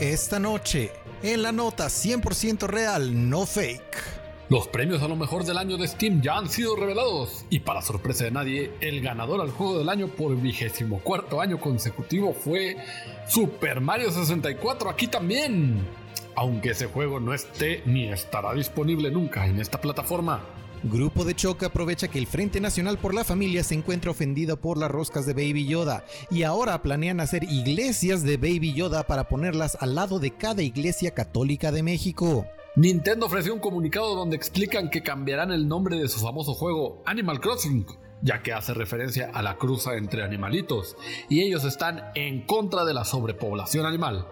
Esta noche, en la nota 100% real, no fake. Los premios a lo mejor del año de Steam ya han sido revelados y para sorpresa de nadie, el ganador al juego del año por vigésimo cuarto año consecutivo fue Super Mario 64 aquí también. Aunque ese juego no esté ni estará disponible nunca en esta plataforma. Grupo de Choque aprovecha que el Frente Nacional por la Familia se encuentra ofendido por las roscas de Baby Yoda y ahora planean hacer iglesias de Baby Yoda para ponerlas al lado de cada iglesia católica de México. Nintendo ofreció un comunicado donde explican que cambiarán el nombre de su famoso juego Animal Crossing, ya que hace referencia a la cruza entre animalitos, y ellos están en contra de la sobrepoblación animal.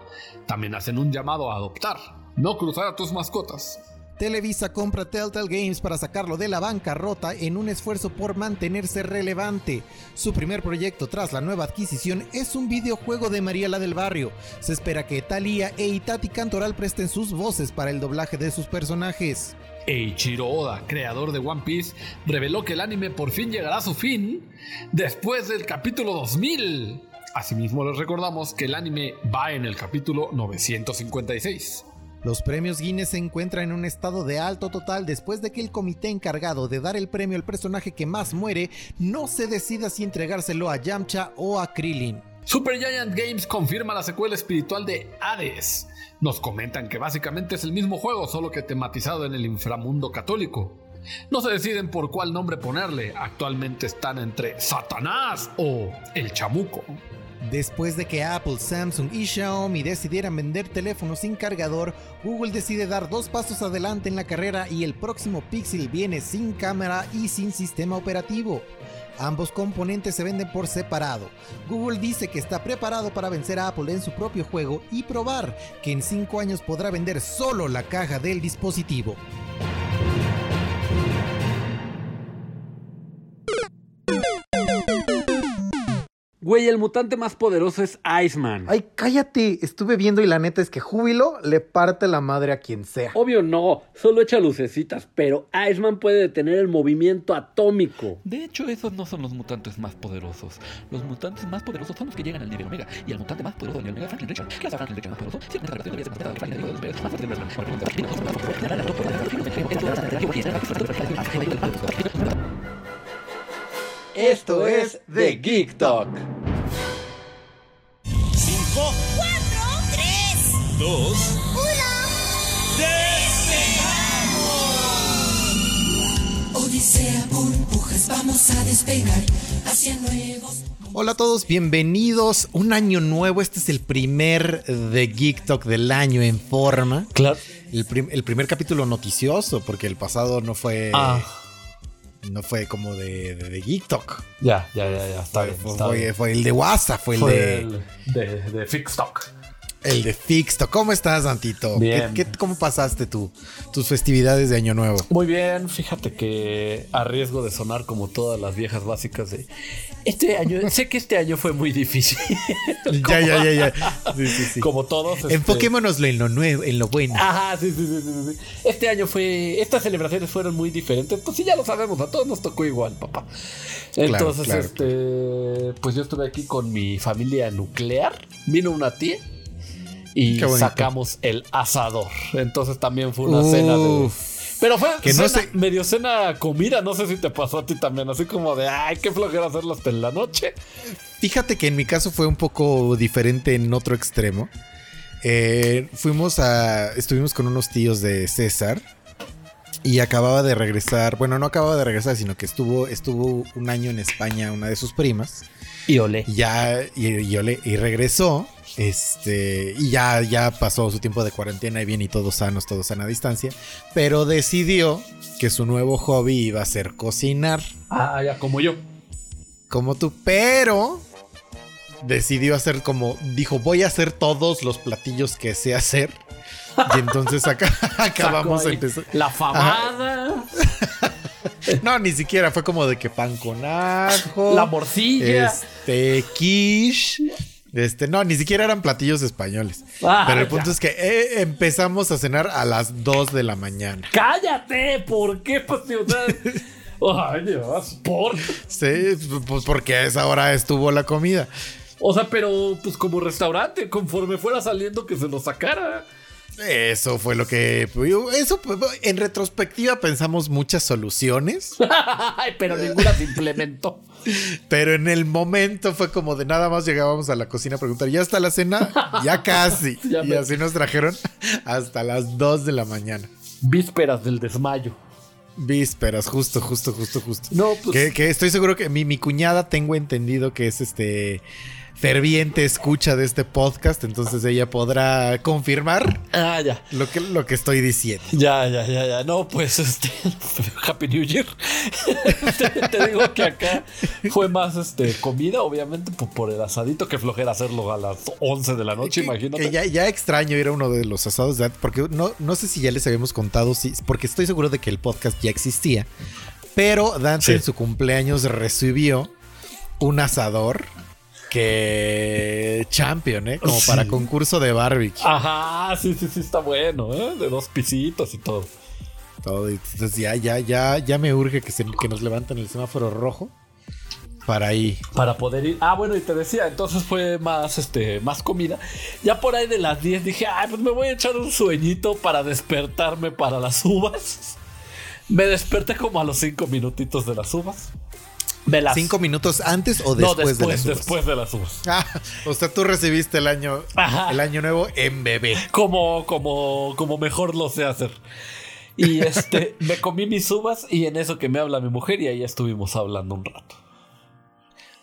También hacen un llamado a adoptar, no cruzar a tus mascotas. Televisa compra Telltale Games para sacarlo de la bancarrota en un esfuerzo por mantenerse relevante. Su primer proyecto tras la nueva adquisición es un videojuego de Mariela del Barrio. Se espera que Thalía e Itati Cantoral presten sus voces para el doblaje de sus personajes. Eiichiro Oda, creador de One Piece, reveló que el anime por fin llegará a su fin después del capítulo 2000. Asimismo les recordamos que el anime va en el capítulo 956. Los premios Guinness se encuentran en un estado de alto total después de que el comité encargado de dar el premio al personaje que más muere no se decida si entregárselo a Yamcha o a Krillin. Super Giant Games confirma la secuela espiritual de Hades. Nos comentan que básicamente es el mismo juego, solo que tematizado en el inframundo católico. No se deciden por cuál nombre ponerle, actualmente están entre Satanás o el Chamuco. Después de que Apple, Samsung y Xiaomi decidieran vender teléfonos sin cargador, Google decide dar dos pasos adelante en la carrera y el próximo Pixel viene sin cámara y sin sistema operativo. Ambos componentes se venden por separado. Google dice que está preparado para vencer a Apple en su propio juego y probar que en 5 años podrá vender solo la caja del dispositivo. Güey, el mutante más poderoso es Iceman. Ay, cállate. Estuve viendo y la neta es que Júbilo le parte la madre a quien sea. Obvio no, solo echa lucecitas, pero Iceman puede detener el movimiento atómico. De hecho, esos no son los mutantes más poderosos. Los mutantes más poderosos son los que llegan al nivel Omega. Y el mutante más poderoso del nivel Omega es Franklin Richard. ¿Qué hace Franklin Richard más poderoso? Si esta relación debería ser considerada Franklin de los más fuertes del Esto es The Geek Talk. 1. Odisea burbujas, vamos a despegar hacia nuevos. Hola a todos, bienvenidos. Un año nuevo. Este es el primer de Geek Talk del año en forma. Claro. El, prim- el primer capítulo noticioso, porque el pasado no fue. Ah. No fue como de, de, de Geek Talk. Ya, ya, ya, ya, está Fue, bien. fue- está fue- bien. fue el de WhatsApp, fue el Fue de. el de, de Fix Talk. El de Fixto. ¿Cómo estás, Antito? Bien. ¿Qué, qué- cómo pasaste tú, tus festividades de Año Nuevo? Muy bien, fíjate que a riesgo de sonar como todas las viejas básicas de este año, sé que este año fue muy difícil. Ya, ya, ya, ya. Sí, sí, sí. Como todos. este- Enfoquémonoslo en lo nuevo, en lo bueno. Ajá, sí, sí, sí, sí, sí. Este año fue. Estas celebraciones fueron muy diferentes. Pues sí, ya lo sabemos, a todos nos tocó igual, papá. Entonces, claro, este. Pues yo estuve aquí con mi familia nuclear. Vino una tía. Y sacamos el asador. Entonces también fue una cena de. Pero fue Que no sé- medio cena comida, no sé si te pasó a ti también, así como de, ay, qué flojera hacerlo hasta en la noche. Fíjate que en mi caso fue un poco diferente en otro extremo. Eh, fuimos a. Estuvimos con unos tíos de César. Y acababa de regresar. Bueno, no acababa de regresar, sino que estuvo, estuvo un año en España una de sus primas. Y olé. Ya. Y, y y regresó. Este. Y ya, ya pasó su tiempo de cuarentena y bien y todos sanos, todos sana distancia. Pero decidió que su nuevo hobby iba a ser cocinar Ah, ya, como yo. como tú, pero decidió hacer como dijo, voy a hacer todos los platillos que sé hacer. Y entonces acá acabamos ahí empezar. La famada, No, ni siquiera fue como de que pan con ajo. la morcilla. Este quiche. Este, no, ni siquiera eran platillos españoles. Ah, pero el ya. punto es que eh, empezamos a cenar a las 2 de la mañana. Cállate, ¿por qué? Pues, Ay, Dios, por. Sí, pues porque a esa hora estuvo la comida. O sea, pero pues como restaurante, conforme fuera saliendo que se lo sacara. Eso fue lo que. Eso, en retrospectiva, pensamos muchas soluciones. Pero ninguna se implementó. Pero en el momento fue como de nada más llegábamos a la cocina a preguntar: ¿ya está la cena? Ya casi. Ya y así nos trajeron hasta las 2 de la mañana. Vísperas del desmayo. Vísperas, justo, justo, justo, justo. No, pues- Que, que estoy seguro que mi, mi cuñada tengo entendido que es este ferviente escucha de este podcast, entonces ella podrá confirmar Ah, ya. lo que, lo que estoy diciendo. Ya, ya, ya, ya. No, pues este. Happy New Year. te, te digo que acá fue más este comida, obviamente, por, por el asadito que flojera hacerlo a las 11 de la noche, Que- imagínate. Que ya, ya extraño ir a uno de los asados de porque no, no sé si ya les habíamos contado, si, porque estoy seguro de que el podcast ya existía, pero Dante Sí. en su cumpleaños recibió un asador que champion, ¿eh? Como para concurso de barbecue. Ajá, sí, sí, sí, está bueno, ¿eh? De dos pisitos y todo. Todo, y entonces ya, ya, ya, ya me urge que, se, que nos levanten el semáforo rojo para ahí. Para poder ir. Ah, bueno, y te decía, entonces fue más, este, más comida. Ya por ahí de las 10 dije, ay, pues me voy a echar un sueñito para despertarme para las uvas. Me desperté como a los 5 minutitos de las uvas. Las... ¿Cinco minutos antes o no, después, después, de las uvas? después de las uvas. Ah, o sea, tú recibiste el año, Ajá. el año nuevo en bebé. Como, como, como mejor lo sé hacer. Y este, me comí mis uvas y en eso que me habla mi mujer y ahí estuvimos hablando un rato.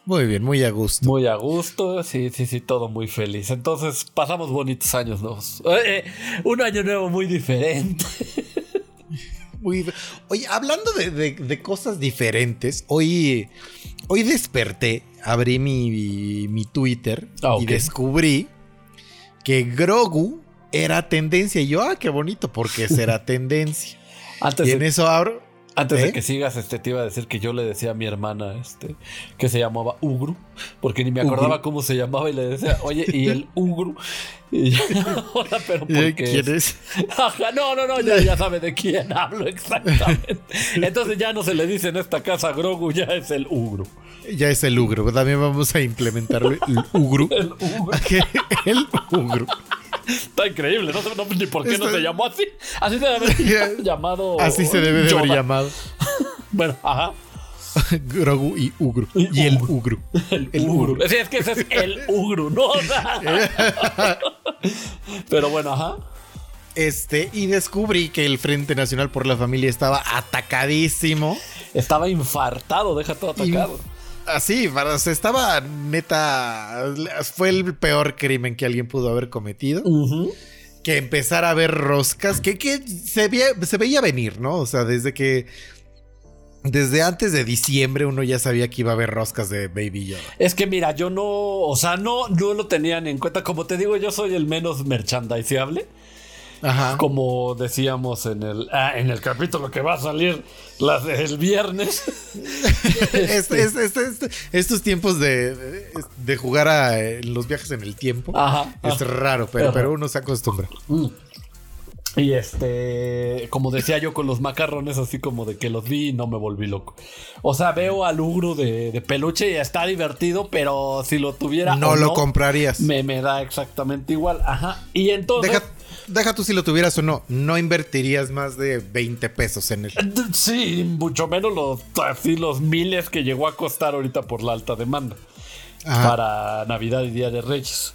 Muy bien, muy a gusto. Muy a gusto, sí, sí, sí, todo muy feliz. Entonces pasamos bonitos años nuevos. Eh, eh, un año nuevo muy diferente. Muy- Oye, hablando de, de- de cosas diferentes, hoy, hoy desperté, abrí mi, mi Twitter Ah, y descubrí que Grogu era tendencia. Y yo, ah, qué bonito, porque será tendencia. Antes, y en de, eso abro. Antes ¿Eh? de que sigas, este, te iba a decir que yo le decía a mi hermana este, que se llamaba Ugru, porque ni me acordaba Ugru. cómo se llamaba y le decía, oye, ¿y el Ugru? Y yo, ahora, pero ¿por Eh, qué ¿Quién es? Ajá, no, no, no, ya, ya sabe de quién hablo exactamente. Entonces ya no se le dice en esta casa Grogu, ya es el Ugru. Ya es el Ugru. También vamos a implementarlo. El Ugru. El Ugru. el Ugru. Está increíble, no sé no, ni por qué no se llamó así. Así se debe llamado. Así se debe de haber llamado. Bueno, ajá. Grogu y Ugru. Y Y el Ugru. El, El Ugru. Ugru. Sí, es que ese es el Ugru, ¿no? Pero bueno, ajá. Este, y descubrí que el Frente Nacional por la Familia estaba atacadísimo. Estaba infartado, deja todo atacado. Así, o sea, estaba neta. Fue el peor crimen que alguien pudo haber cometido. Que empezar a ver roscas, que, que se, veía, se veía venir, ¿no? O sea, desde que. Desde antes de diciembre uno ya sabía que iba a haber roscas de Baby Yoda. Es que mira, yo no, o sea, no, no lo tenían en cuenta. Como te digo, yo soy el menos merchandiseable. Ajá. Como decíamos en el, ah, en el capítulo que va a salir el viernes. Este- este- este- estos tiempos de, de- jugar a eh, los viajes en el tiempo Ajá, es ajá. raro, pero, pero uno se acostumbra. Mm. Y este, como decía yo con los macarrones, así como de que los vi y no me volví loco. O sea, veo al Ugru de, de peluche y está divertido, pero si lo tuviera. No o lo comprarías. Me, me da exactamente igual. Ajá. Y entonces. Deja, deja tú si lo tuvieras o no. No invertirías más de 20 pesos en él. Sí, mucho menos los, así los miles que llegó a costar ahorita por la alta demanda. Ajá. Para Navidad y Día de Reyes.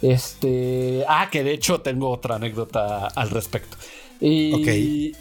Este. Ah, que de hecho tengo otra anécdota al respecto. Y. Ok.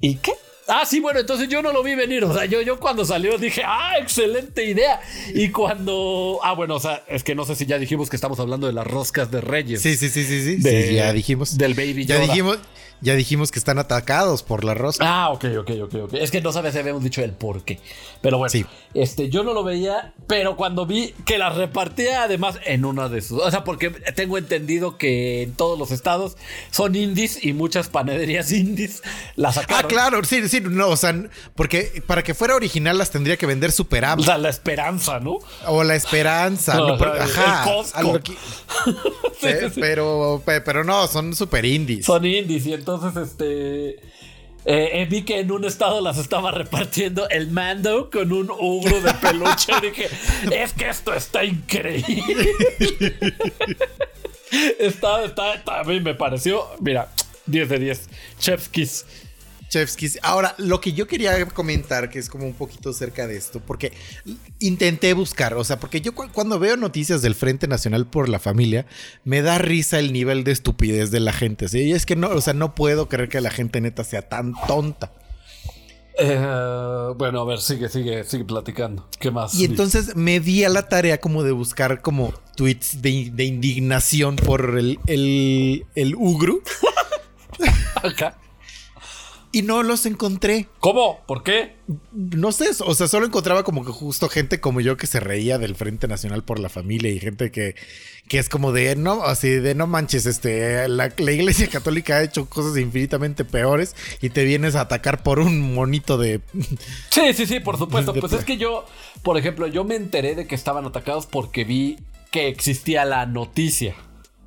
¿Y qué? Ah, sí, bueno, entonces yo no lo vi venir. O sea, yo, yo cuando salió dije, ah, excelente idea. Y cuando. Ah, bueno, o sea, es que no sé si ya dijimos que estamos hablando de las roscas de Reyes. Sí, sí, sí, sí, sí. De- Sí, ya dijimos. Del Baby ya Yoda. dijimos, ya dijimos que están atacados por la rosca. Ah, ok, ok, ok, ok. Es que no sabes si habíamos dicho el por qué. Pero bueno, Sí. este, yo no lo veía, pero cuando vi que las repartía además en una de sus. O sea, porque tengo entendido que en todos los estados son indies y muchas panaderías indies las Ah, sacaron. claro, sí, sí, no, o sea, porque para que fuera original las tendría que vender Super O sea, la esperanza, ¿no? o la Esperanza, ¿no? Ajá, Pero- el ajá, Costco. algo que- Sí, Eh, sí, sí. pero, pe- pero no, son super indies. Son indies y entonces este Eh, eh, vi que en un estado las estaba repartiendo el mando con un ugro de peluche. dije, es que esto está increíble. está, está, está- a mí me pareció, mira, 10 de 10. Chef's Kiss. Chef's Kiss. Ahora, lo que yo quería comentar, que es como un poquito cerca de esto, porque intenté buscar, o sea, porque yo cu- cuando veo noticias del Frente Nacional por la Familia, me da risa el nivel de estupidez de la gente. ¿sí? Y es que no, o sea, no puedo creer que la gente neta sea tan tonta. Eh, bueno, a ver, sigue, sigue, sigue platicando. ¿Qué más? Y entonces me di a la tarea como de buscar como tweets de, de indignación por el, el, el Ugru Acá. Y no los encontré. ¿Cómo? ¿Por qué? No sé, o sea, solo encontraba como que justo gente como yo que se reía del Frente Nacional por la Familia y gente que, que es como de no, así de no manches, este, la, la Iglesia Católica ha hecho cosas infinitamente peores y te vienes a atacar por un monito de... Sí, sí, sí, por supuesto. Pues es que yo, por ejemplo, yo me enteré de que estaban atacados porque vi que existía la noticia.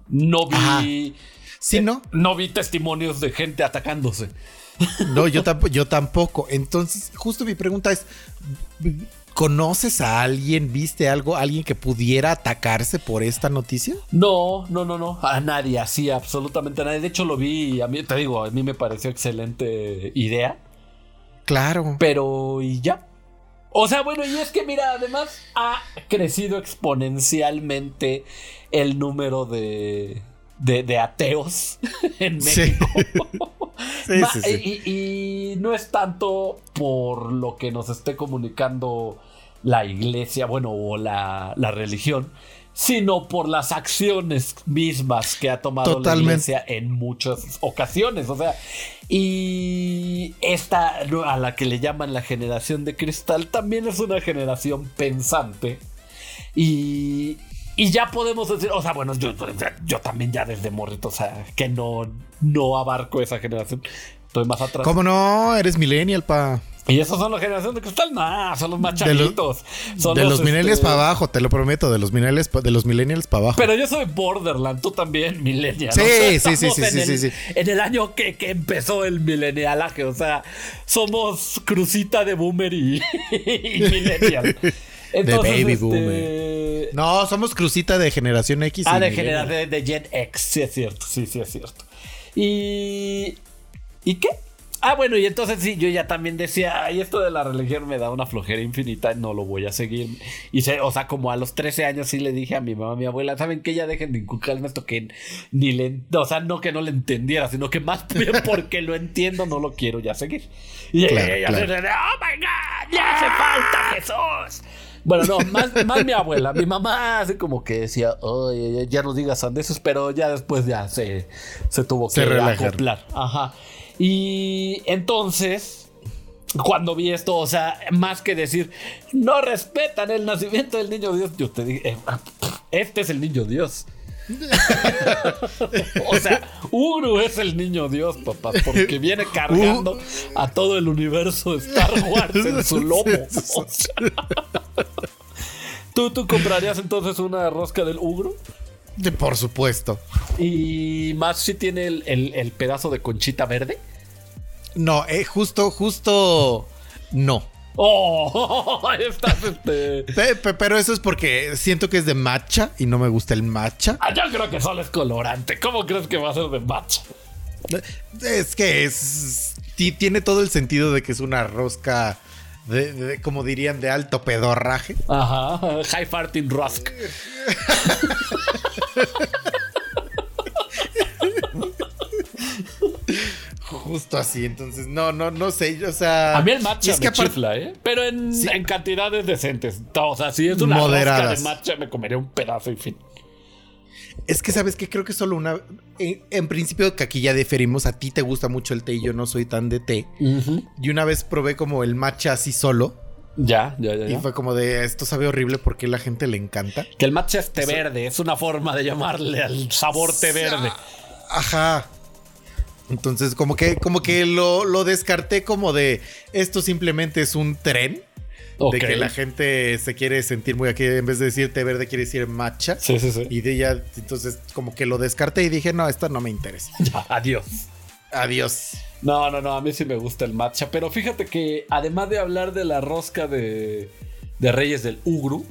No vi. Sí, ¿no? No vi testimonios de gente atacándose. No, yo, tamp- yo tampoco. Entonces, justo mi pregunta es, ¿conoces a alguien, viste algo, alguien que pudiera atacarse por esta noticia? No, no, no, no. A nadie, así, absolutamente a nadie. De hecho, lo vi y a mí, te digo, a mí me pareció excelente idea. Claro. Pero, y ya. O sea, bueno, y es que mira, además ha crecido exponencialmente el número de, de, de ateos en. México. Sí, Ma- sí, sí. Y, y no es tanto por lo que nos esté comunicando la iglesia, bueno, o la, la religión, sino por las acciones mismas que ha tomado Totalmente. la iglesia en muchas ocasiones. O sea, y esta a la que le llaman la generación de cristal también es una generación pensante. Y, y ya podemos decir, o sea, bueno, yo, yo también ya desde morrito, o sea, que no, no abarco esa generación. Estoy más atrás. ¿Cómo no? Eres millennial, pa. ¿Y esos son la generación de cristal? Nah, son los más De los- de los, millennials este, para abajo, te lo prometo, de los millennials, pa- de los millennials para abajo. Pero yo soy borderland, tú también, millennial. Sí, O sea, sí, sí, sí, en sí, el- sí, sí. En el año que, que empezó el millennialaje, o sea, somos crucita de boomer y, y millennial. Entonces, baby este, boomer. No, somos crucita de generación X. Ah, de generación de Gen X, sí es cierto, sí, sí es cierto. Y. ¿Y qué? Ah, bueno, y entonces sí, yo ya también decía, ay, esto de la religión me da una flojera infinita, no lo voy a seguir. Y se, o sea, como a los 13 años sí le dije a mi mamá, a mi abuela, ¿saben que Ya dejen de inculcarme esto que ni le, o sea, no que no le entendiera, sino que más bien porque lo entiendo, no lo quiero ya seguir. Y Claro, ella claro. se- oh my god, ya hace falta Jesús. Bueno, no, más, más mi abuela. Mi mamá así como que decía, "Ay, ya no digas sandeces, pero ya después ya se, se tuvo Se que relajaron. acoplar. Ajá. Y entonces, cuando vi esto, o sea, más que decir, no respetan el nacimiento del niño Dios, yo te dije, eh, este es el niño Dios. o sea, Uru es el niño Dios, papá, porque viene cargando a todo el universo de Star Wars en su lomo. O sea. ¿Tú, ¿Tú comprarías entonces una rosca del Ugro? De- Por supuesto. Y más si tiene el, el- el pedazo de conchita verde. No, eh, justo, justo. No. Oh, ahí estás, este. Pe- pe- Pero eso es porque siento que es de matcha y no me gusta el matcha. Ah, yo creo que solo es colorante. ¿Cómo crees que va a ser de matcha? Es que es. ti- Tiene todo el sentido de que es una rosca. De, de- como dirían, de alto pedorraje. Ajá, High Farting Rusk. Justo así. Entonces, no, no, no sé. O sea. A mí el matcha es me que aparte- chifla, ¿eh? Pero en, Sí. en cantidades decentes. O sea, si es una rosca Moderadas. de matcha, me comería un pedazo y fin. Es que sabes que creo que solo una. En, en principio, que aquí ya diferimos. A ti te gusta mucho el té y yo no soy tan de té. Y una vez probé como el matcha así solo. Ya, ya, ya. Y ya. fue como de esto sabe horrible porque a la gente le encanta. Que el matcha es té verde. Es una forma de llamarle al sabor té verde. Ajá. Entonces, como que, como que lo, lo descarté como de esto simplemente es un tren. De que la gente se quiere sentir muy aquí. En vez de decir té verde, quiere decir matcha. Sí, sí, sí. Y de ya, entonces, como que lo descarté y dije, no, esta no me interesa. Ya, adiós. Adiós. No, no, no, a mí sí me gusta el matcha. Pero fíjate que además de hablar de la rosca de, de Reyes del Ugru,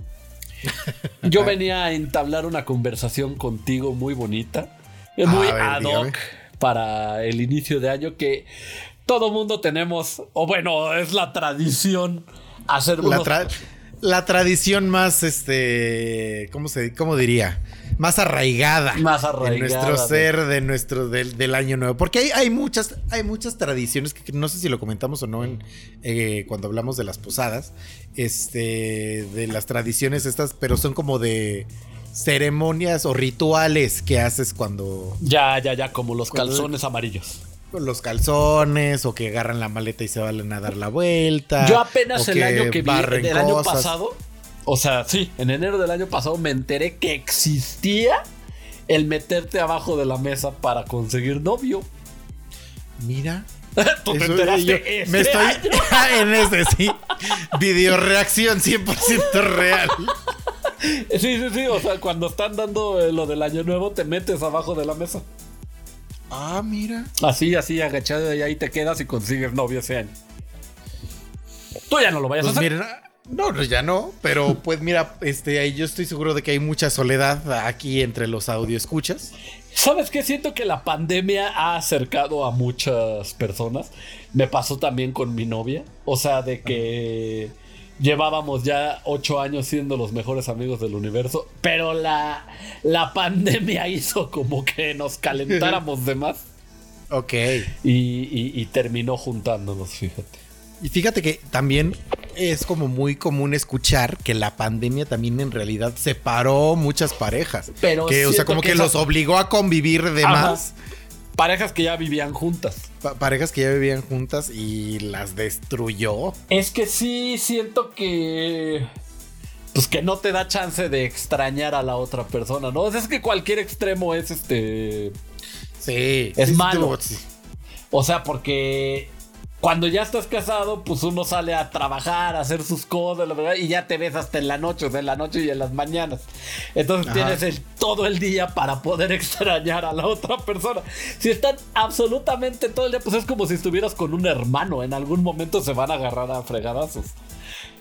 yo venía a entablar una conversación contigo muy bonita, eh, muy ver, ad dígame. hoc para el inicio de año que todo mundo tenemos, o bueno, es la tradición hacer La, tra- la tradición más, este, ¿cómo se, cómo diría? Más arraigada. Más De arraigada, nuestro de- ser, de nuestro, del, del año nuevo. Porque hay, hay muchas, hay muchas tradiciones que no sé si lo comentamos o no en, eh, cuando hablamos de las posadas. Este, de las tradiciones estas, pero son como de ceremonias o rituales que haces cuando Ya, ya, ya, como los calzones amarillos. Con los calzones o que agarran la maleta y se van a dar la vuelta. Yo apenas el año que vi, el año pasado, o sea, sí, en enero del año pasado me enteré que existía el meterte abajo de la mesa para conseguir novio. Mira. Tú te enteraste yo este me estoy año. en ese sí. Video reacción 100% real. Sí, sí, sí, o sea, cuando están dando eh, lo del año nuevo, te metes abajo de la mesa. Ah, mira. Así, así, agachado y ahí te quedas y consigues novio ese año. Tú ya no lo vayas Pues a hacer. mira, no, no, ya no, pero pues mira, este ahí yo estoy seguro de que hay mucha soledad aquí entre los audio escuchas. ¿Sabes qué? Siento que la pandemia ha acercado a muchas personas. Me pasó también con mi novia. O sea, de que llevábamos ya ocho años siendo los mejores amigos del universo. Pero la, la pandemia hizo como que nos calentáramos de más. Ok. Y, y- y terminó juntándonos, fíjate. Y fíjate que también es como muy común escuchar que la pandemia también en realidad separó muchas parejas. Pero que, o sea, como que que, esa- los obligó a convivir de Ajá. más. Parejas que ya vivían juntas. Pa- parejas que ya vivían juntas y las destruyó. Es que sí siento que. Pues que no te da chance de extrañar a la otra persona, ¿no? O sea, es que cualquier extremo es este. Sí. Es sí, malo. sí. O sea, porque cuando ya estás casado, pues uno sale a trabajar, a hacer sus cosas, la verdad, y ya te ves hasta en la noche, o sea, en la noche y en las mañanas. Entonces Ajá. tienes el- todo el día para poder extrañar a la otra persona. Si están absolutamente todo el día, pues es como si estuvieras con un hermano. En algún momento se van a agarrar a fregadazos.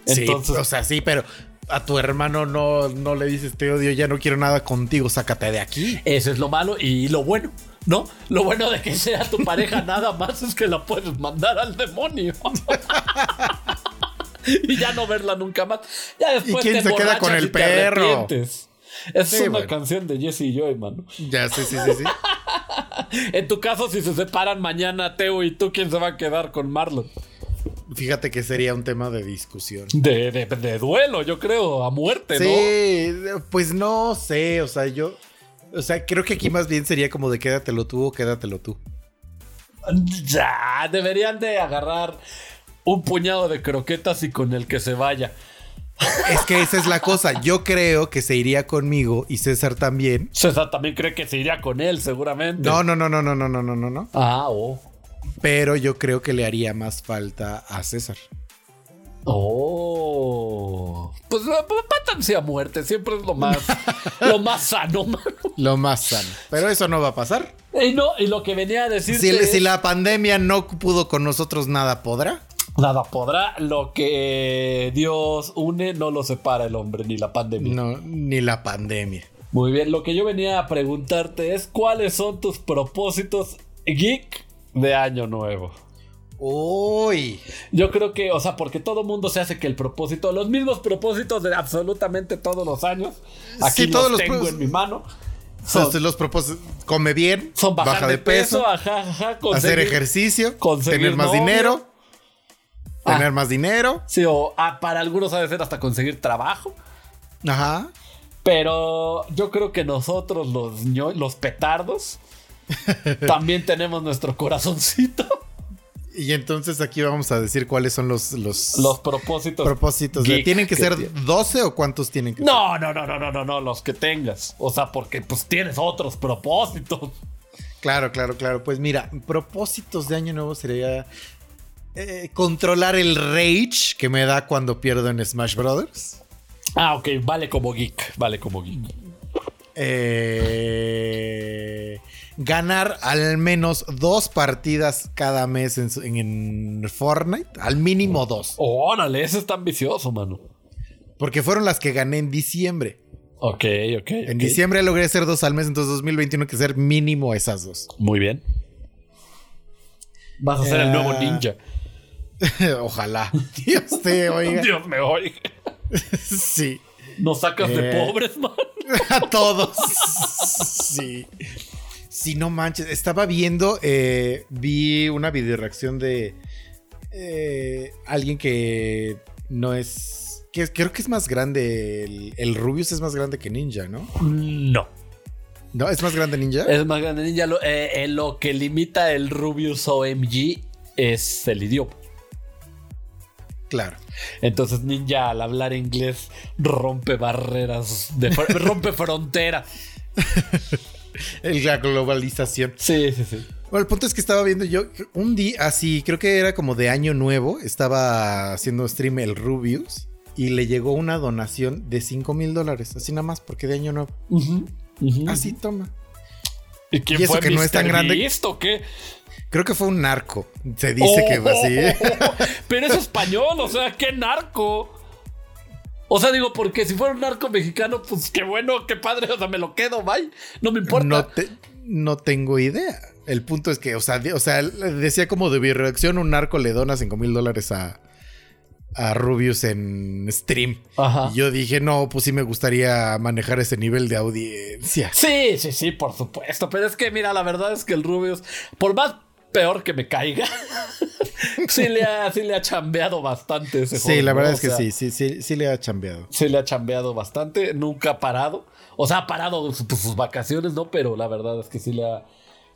Entonces, sí, o sea, sí, pero a tu hermano no, no le dices te odio, ya no quiero nada contigo, sácate de aquí. Eso es lo malo y lo bueno, ¿no? Lo bueno de que sea tu pareja nada más es que la puedes mandar al demonio. y ya no verla nunca más. Ya después quién te se queda con el y perro? Es Sí, una bueno. canción de Jesse y Joy, mano. Ya, sí, sí, sí, sí. En tu caso, si se separan mañana Teo y tú, ¿quién se va a quedar con Marlon? Fíjate que sería un tema de discusión. De, de- de duelo, yo creo, a muerte, ¿no? Sí, pues no sé, o sea, yo, o sea, creo que aquí más bien sería como de quédatelo tú o quédatelo tú. Ya, deberían de agarrar un puñado de croquetas y con el que se vaya. Es que esa es la cosa, yo creo que se iría conmigo y César también. César también cree que se iría con él, seguramente. No, no, no, no, no, no, no, no, no. Ah, oh. Pero yo creo que le haría más falta a César. Oh. Pues pues, mátanse a muerte, siempre es lo más, lo más sano, mano. Lo más sano. Pero eso no va a pasar. Y no, y lo que venía a decir Si, si la pandemia no pudo con nosotros, nada podrá. nada podrá, lo que Dios une no lo separa el hombre ni la pandemia. No, ni la pandemia. Muy bien, lo que yo venía a preguntarte es cuáles son tus propósitos geek de año nuevo. Uy. Yo creo que, o sea, porque todo mundo se hace que el propósito, los mismos propósitos de absolutamente todos los años, aquí Sí, todos los tengo en mi mano. Son, Son, los propósitos. Come bien. son bajar baja de, de peso. peso, ajá, ajá, hacer ejercicio. Tener más novio. dinero. Ah. Tener más dinero. Sí, o ah, para algunos ha de ser hasta conseguir trabajo. Ajá. Pero yo creo que nosotros, los, los petardos, también tenemos nuestro corazoncito. Y entonces aquí vamos a decir cuáles son los, los, Los propósitos. propósitos. ¿Tienen que, ser tiene. 12 o cuántos tienen que No, no, no, no, no, no, no, los que tengas. O sea, porque pues tienes otros propósitos. ser? Claro, claro, claro. Pues mira, propósitos de año nuevo sería eh, controlar el rage que me da cuando pierdo en Smash Brothers. Ah, ok, vale como geek, vale como geek. Eh, ganar al menos dos partidas cada mes en, Fortnite. Al mínimo dos. Órale, ese está ambicioso, mano. Porque fueron las que gané en diciembre. Ok, ok. En diciembre logré hacer dos al mes, entonces 2021 hay que ser mínimo esas dos. Muy bien. Vas a ser el Eh, nuevo ninja. Ojalá. Dios te oiga. Dios me oiga. Sí. Nos sacas de Eh. pobres, man. A todos. Sí. Sí, no manches. Estaba viendo, eh, vi una video reacción de eh, alguien que no es. Que creo que es más grande. El, el Rubius es más grande que Ninja, ¿no? No. ¿No? ¿Es más grande Ninja? Es más grande ninja. Lo, eh, lo que limita el Rubius OMG es el idioma. Claro. Entonces Ninja al hablar inglés rompe barreras, de rompe fronteras. El- la globalización. Sí, sí, sí. Bueno, el punto es que estaba viendo yo un día así, creo que era como de año nuevo, estaba haciendo stream el Rubius y le llegó una donación de 5 mil dólares, así nada más, porque de año nuevo. Así, toma. ¿Y quién y eso fue que no es tan grande. Beast o qué? Creo que fue un narco, se dice que va así. Pero es español, o sea, qué narco. O sea, digo, porque si fuera un narco mexicano, pues qué bueno, qué padre, o sea, me lo quedo, bye. No me importa. No, te- no tengo idea. El punto es que, o sea, de- o sea, decía como de reacción, un narco le dona 5 mil dólares a, a Rubius en stream. Ajá. Y yo dije, no, pues sí me gustaría manejar ese nivel de audiencia. Sí, sí, sí, por supuesto. Pero es que, mira, la verdad es que el Rubius, por más peor que me caiga, sí, le ha, sí le ha chambeado bastante ese juego. Sí, la verdad es que sea, sí, sí, sí, sí le ha chambeado. Sí le ha chambeado bastante, nunca ha parado. O sea, ha parado sus, pues, sus vacaciones, ¿no? Pero la verdad es que sí le ha,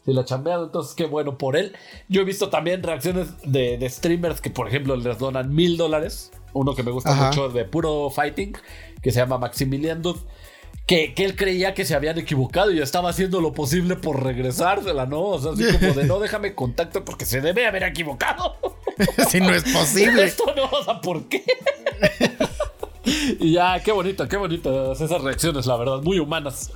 sí le ha chambeado. Entonces, qué bueno por él. Yo he visto también reacciones de, de streamers que, por ejemplo, les donan mil dólares. Uno que me gusta Ajá. mucho de puro fighting, que se llama Maximilian Dude. Que, que él creía que se habían equivocado y estaba haciendo lo posible por regresársela, ¿no? O sea, así como de no déjame contacto porque se debe haber equivocado. Si no es posible. Esto no, o sea, ¿por qué? y ya, qué bonito, qué bonitas esas reacciones, la verdad, muy humanas.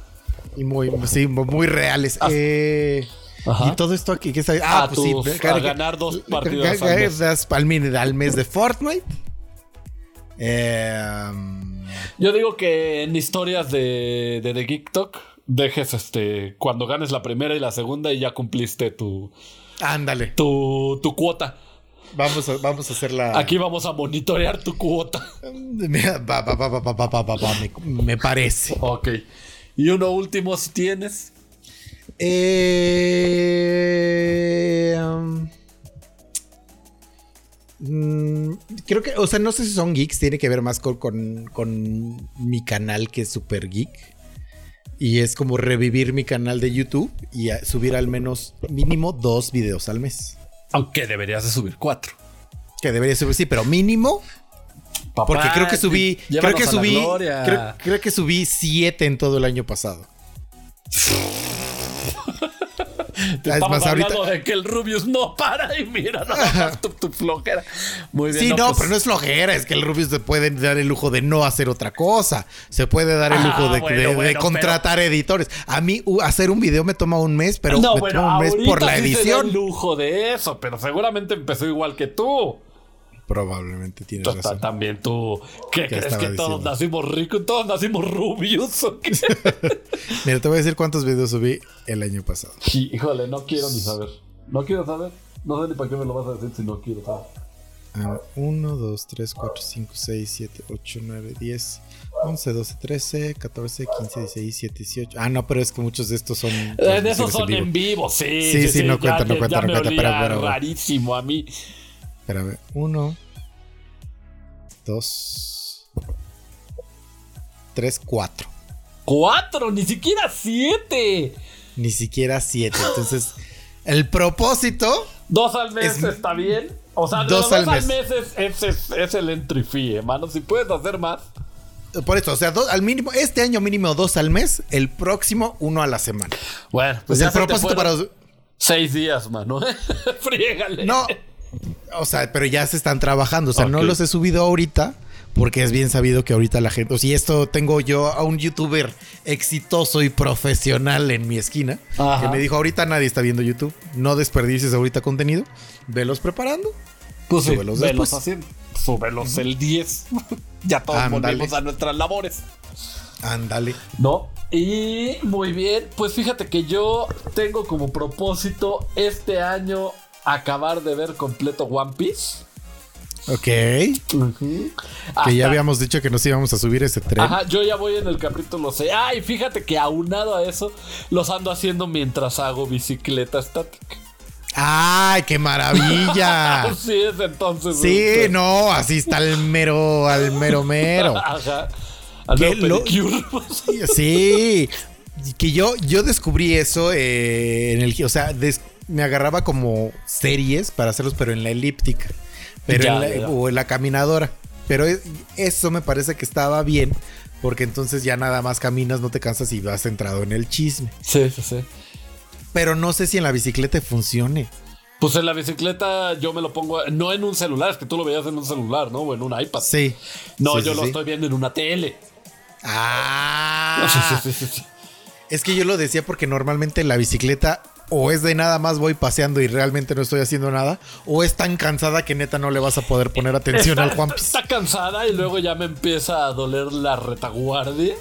Y muy, sí, muy reales. Eh, Ajá. y todo esto aquí, ¿qué está? Ah, A pues sí. tus- a que- ganar dos ga- al mes. al, mes de Fortnite. Eh, um, yo digo que en historias de, de, de dejes este, cuando ganes la primera y la segunda y ya cumpliste tu. Ándale. Tu, tu cuota. Vamos a, vamos a hacer la. Aquí vamos a monitorear tu cuota. me, parece. Ok. Y uno último, si tienes. Eh. Um, mm, creo que, o sea, no sé si son geeks, tiene que ver más con, con, con mi canal que es Super Geek. Y es como revivir mi canal de YouTube y subir al menos mínimo dos videos al mes. Aunque deberías de subir cuatro. Que debería subir, sí, pero mínimo. Papá, Porque creo que subí. Creo que subí. creo que subí siete en todo el año pasado. Estamos más, ahorita- hablando de que el Rubius no para y mira nada más tu, tu flojera. Muy bien. Sí, no, pues- pero no es flojera, es que el Rubius se puede dar el lujo de no hacer otra cosa. Se puede dar el Ah, lujo de, bueno, de- de bueno, contratar editores. A mí u- hacer un video me toma un mes, pero no, me bueno, toma un mes por la sí se edición. el lujo de eso, pero seguramente empezó igual que tú. Probablemente tienes Tú- razón. También tú. ¿Qué crees que todos diciendo? nacimos ricos? ¿Todos nacimos rubios? ¿o qué? Mira, te voy a decir cuántos videos subí el año pasado. Híjole, no quiero ni saber. No quiero saber. No sé ni para qué me lo vas a decir si no quiero saber. 1, 2, 3, 4, 5, 6, 7, 8, 9, 10, 11, 12, 13, 14, 15, 16, 17, 18. Ah, no, pero es que muchos de estos son. Eh, de esos son en en vivo. vivo, sí. Sí, Sí, sí, no cuenta, no cuenta, no cuenta, pero- rarísimo a mí. Espérame. 1, 2, 3, 4. ¡Cuatro! ¡Ni siquiera siete! Ni siquiera 7. Entonces, el propósito. Dos al mes Es- está bien. O sea, Dos los dos al al mes. mes es, es- el entry fee, hermano. Si puedes hacer más. Por eso, o sea, dos- al mínimo, este año mínimo dos al mes, el próximo uno a la semana. Bueno, Pues ya el se propósito para. Seis días, mano. Friégale. No, o sea, pero ya se están trabajando. O sea, no los he subido ahorita porque es bien sabido que ahorita la gente, o si esto tengo yo a un youtuber exitoso y profesional en mi esquina, Ajá. que me dijo, ahorita nadie está viendo YouTube, no desperdicies ahorita contenido, velos preparando. Pues sí, Súbelos velos después. haciendo. Súbelos el 10. ya todos Ándale. volvemos a nuestras labores. Ándale. ¿No? Y muy bien, pues fíjate que yo tengo como propósito este año acabar de ver completo One Piece. Ok. Que Hasta- ya habíamos dicho que nos íbamos a subir ese tren. Ajá, yo ya voy en el capítulo 6. Ay, fíjate que aunado a eso, los ando haciendo mientras hago bicicleta estática. ¡Ay, qué maravilla! Así es, entonces. sí, no, así está el mero, al mero mero. Ajá. Al ¿Qué mero lo- pedicure. Sí, que yo, yo descubrí eso eh, en el, o sea, des- me agarraba como series para hacerlos, pero en la elíptica, pero Ya, en la- ya, o en la caminadora. Pero es- eso me parece que estaba bien, porque entonces ya nada más caminas, no te cansas y vas centrado en el chisme. Sí, sí, sí. Pero no sé si en la bicicleta funcione. Pues en la bicicleta yo me lo pongo, no en un celular, es que tú lo veías en un celular, ¿no? O en un iPad. Sí. No, Sí, yo sí, lo sí. estoy viendo en una tele. Ah, Sí, sí, sí, sí. es que yo lo decía porque normalmente en la bicicleta o es de nada más voy paseando y realmente no estoy haciendo nada, o es tan cansada que neta no le vas a poder poner atención Está, al Juan está cansada y luego ya me empieza a doler la retaguardia.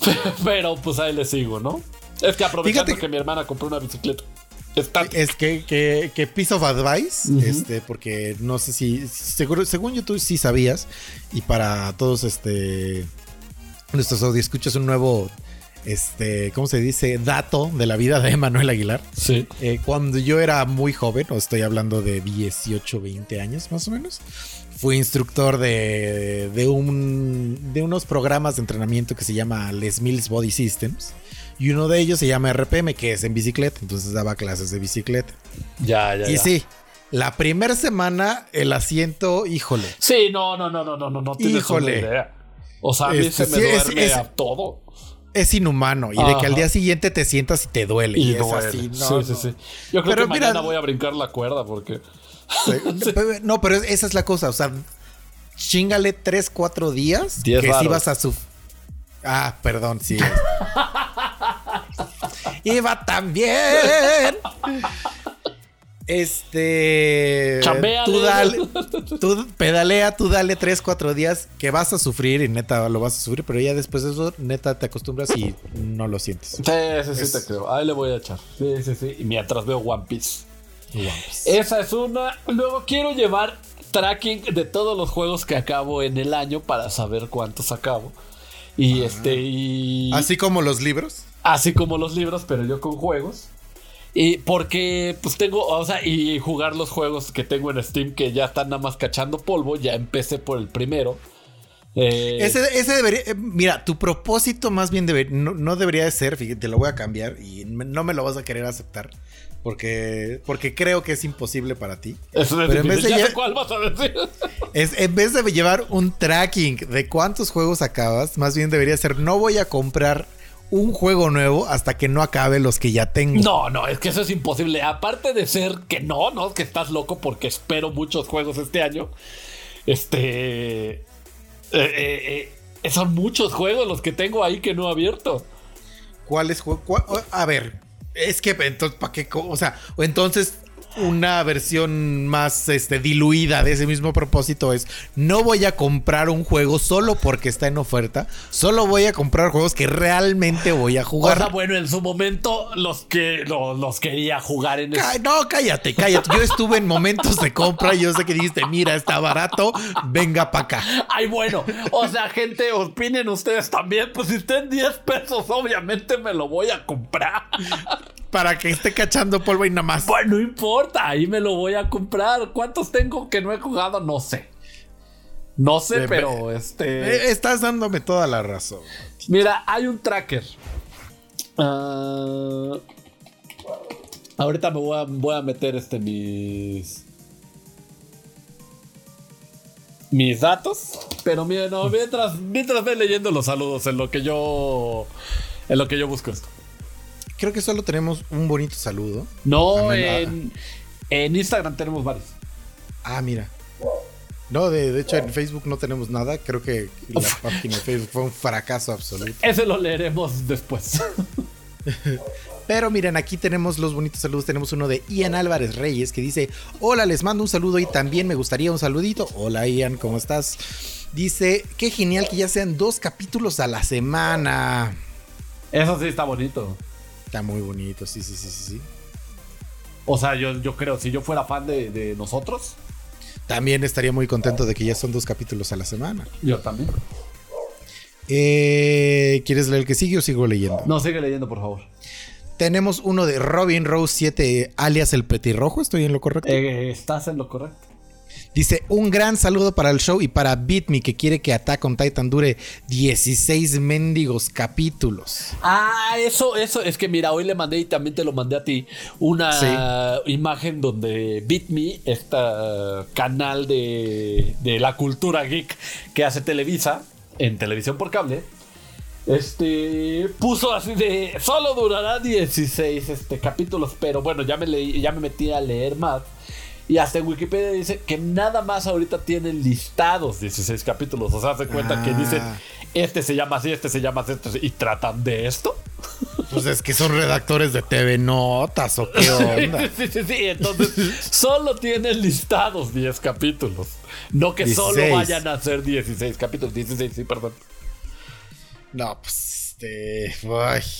Pero pues ahí le sigo, ¿no? Es que aprovechando Fíjate- que mi hermana compró una bicicleta. Es que, que, que Piece of Advice, este, porque no sé si, seguro, según YouTube sí sabías, y para todos este nuestros escuchas un nuevo, este, ¿cómo se dice? Dato de la vida de Manuel Aguilar. sí. Eh, cuando yo era muy joven, o estoy hablando de 18, 20 años más o menos, fui instructor de, de, un, de unos programas de entrenamiento que se llama Les Mills Body Systems. Y uno de ellos se llama RPM, que es en bicicleta. Entonces daba clases de bicicleta. Ya, ya, Y ya. sí, la primera semana el asiento, híjole. Sí, no, no, no, no, no, no, no tienes Híjole. una idea. O sea, a mí Este, se me sí, es- duerme es- a todo. Es inhumano. Y de que al día siguiente te sientas y te duele. Y, es duele. así. sí, No, sí, no. sí. Yo creo Pero que mira- mañana voy a brincar la cuerda porque. No, pero esa es la cosa. O sea, chingale 3, 4 días. Diez que si vas a su. Ah, perdón, sí. Iba también. Este. Chambéale. Tú dale. Tú pedalea, tú dale 3, 4 días que vas a sufrir y neta lo vas a sufrir, pero ya después de eso, neta te acostumbras y no lo sientes. Sí, sí, sí, Es- te creo. Ahí le voy a echar. Sí, sí, sí. Y mientras veo One Piece. Guau. Esa es una. Luego quiero llevar tracking de todos los juegos que acabo en el año para saber cuántos acabo. Y este, y. Así como los libros. Así como los libros, pero yo con juegos. Y porque, pues tengo, o sea, y jugar los juegos que tengo en Steam que ya están nada más cachando polvo. Ya empecé por el primero. Eh, Ese, ese debería. eh, Mira, tu propósito más bien no, no debería de ser, fíjate, te lo voy a cambiar y no me lo vas a querer aceptar. Porque, porque creo que es imposible para ti. eso es pero en vez de cuál vas a decir. Es, en vez de llevar un tracking de cuántos juegos acabas, más bien debería ser: no voy a comprar un juego nuevo hasta que no acabe los que ya tengo. No, no, es que eso es imposible. Aparte de ser que no, no, que estás loco porque espero muchos juegos este año. Este. eh, eh, eh, son muchos juegos los que tengo ahí que no he abierto. ¿Cuáles juegos? A ver, es que entonces, ¿para qué? O sea, entonces una versión más este, diluida de ese mismo propósito es, no voy a comprar un juego solo porque está en oferta, solo voy a comprar juegos que realmente voy a O jugar. sea, bueno, en su momento los que los, los quería jugar en Cá- No, cállate, cállate. Yo estuve en momentos de compra y yo sé que dijiste, mira, está barato, venga para acá. Ay, bueno, o sea, gente, opinen ustedes también. Pues si estén 10 pesos, obviamente me lo voy a comprar. Para que esté cachando polvo y nada más. Bueno, no importa, ahí me lo voy a comprar. ¿Cuántos tengo que no he jugado? No sé. No sé, Eh, pero este. Eh, Estás dándome toda la razón. Mira, hay un tracker. Ah, ahorita me voy a, voy a meter este mis. Mis datos. Pero mira, no, mientras, mientras ve leyendo los saludos en lo que yo. En lo que yo busco esto. Creo que solo tenemos un bonito saludo. No, en, en Instagram tenemos varios. Ah, mira. No, de, de hecho en Facebook no tenemos nada. Creo que la página de Facebook fue un fracaso absoluto. Ese lo leeremos después. Pero miren, aquí tenemos los bonitos saludos. Tenemos uno de Ian Álvarez Reyes que dice: Hola, les mando un saludo y también me gustaría un saludito. Hola Ian, ¿cómo estás? Dice: Qué genial que ya sean dos capítulos a la semana. Eso sí está bonito. Está muy bonito, sí, sí, sí, sí. sí. O sea, yo, yo creo, si yo fuera fan de, de nosotros, También estaría muy contento de que ya son dos capítulos a la semana. yo también. Eh, ¿Quieres leer el que sigue o sigo leyendo? No, sigue leyendo, por favor. Tenemos uno de Robin Rose 7, alias el Petirrojo. ¿Estoy en lo correcto? Eh, estás en lo correcto. Dice: Un gran saludo para el show y para Beat Me, que quiere que Attack on Titan dure 16 mendigos capítulos. Ah, eso, eso, es que mira, hoy le mandé y también te lo mandé a ti una imagen donde Beat Me, este canal de, de la cultura geek que hace Televisa, en televisión por cable, este puso así de solo durará 16 este, capítulos, pero bueno, ya me leí, ya me metí a leer más. Y hasta en Wikipedia dice que nada más ahorita tienen listados 16 capítulos. O sea, se cuenta que Ah. dicen, este se llama así, este se llama así, este se- y tratan de esto. Pues es que son redactores de TV Notas o qué onda. Sí, sí, sí. Entonces, solo tienen listados 10 capítulos. No que solo 16. vayan a ser 16 capítulos. 16, sí, perdón. No, pues este.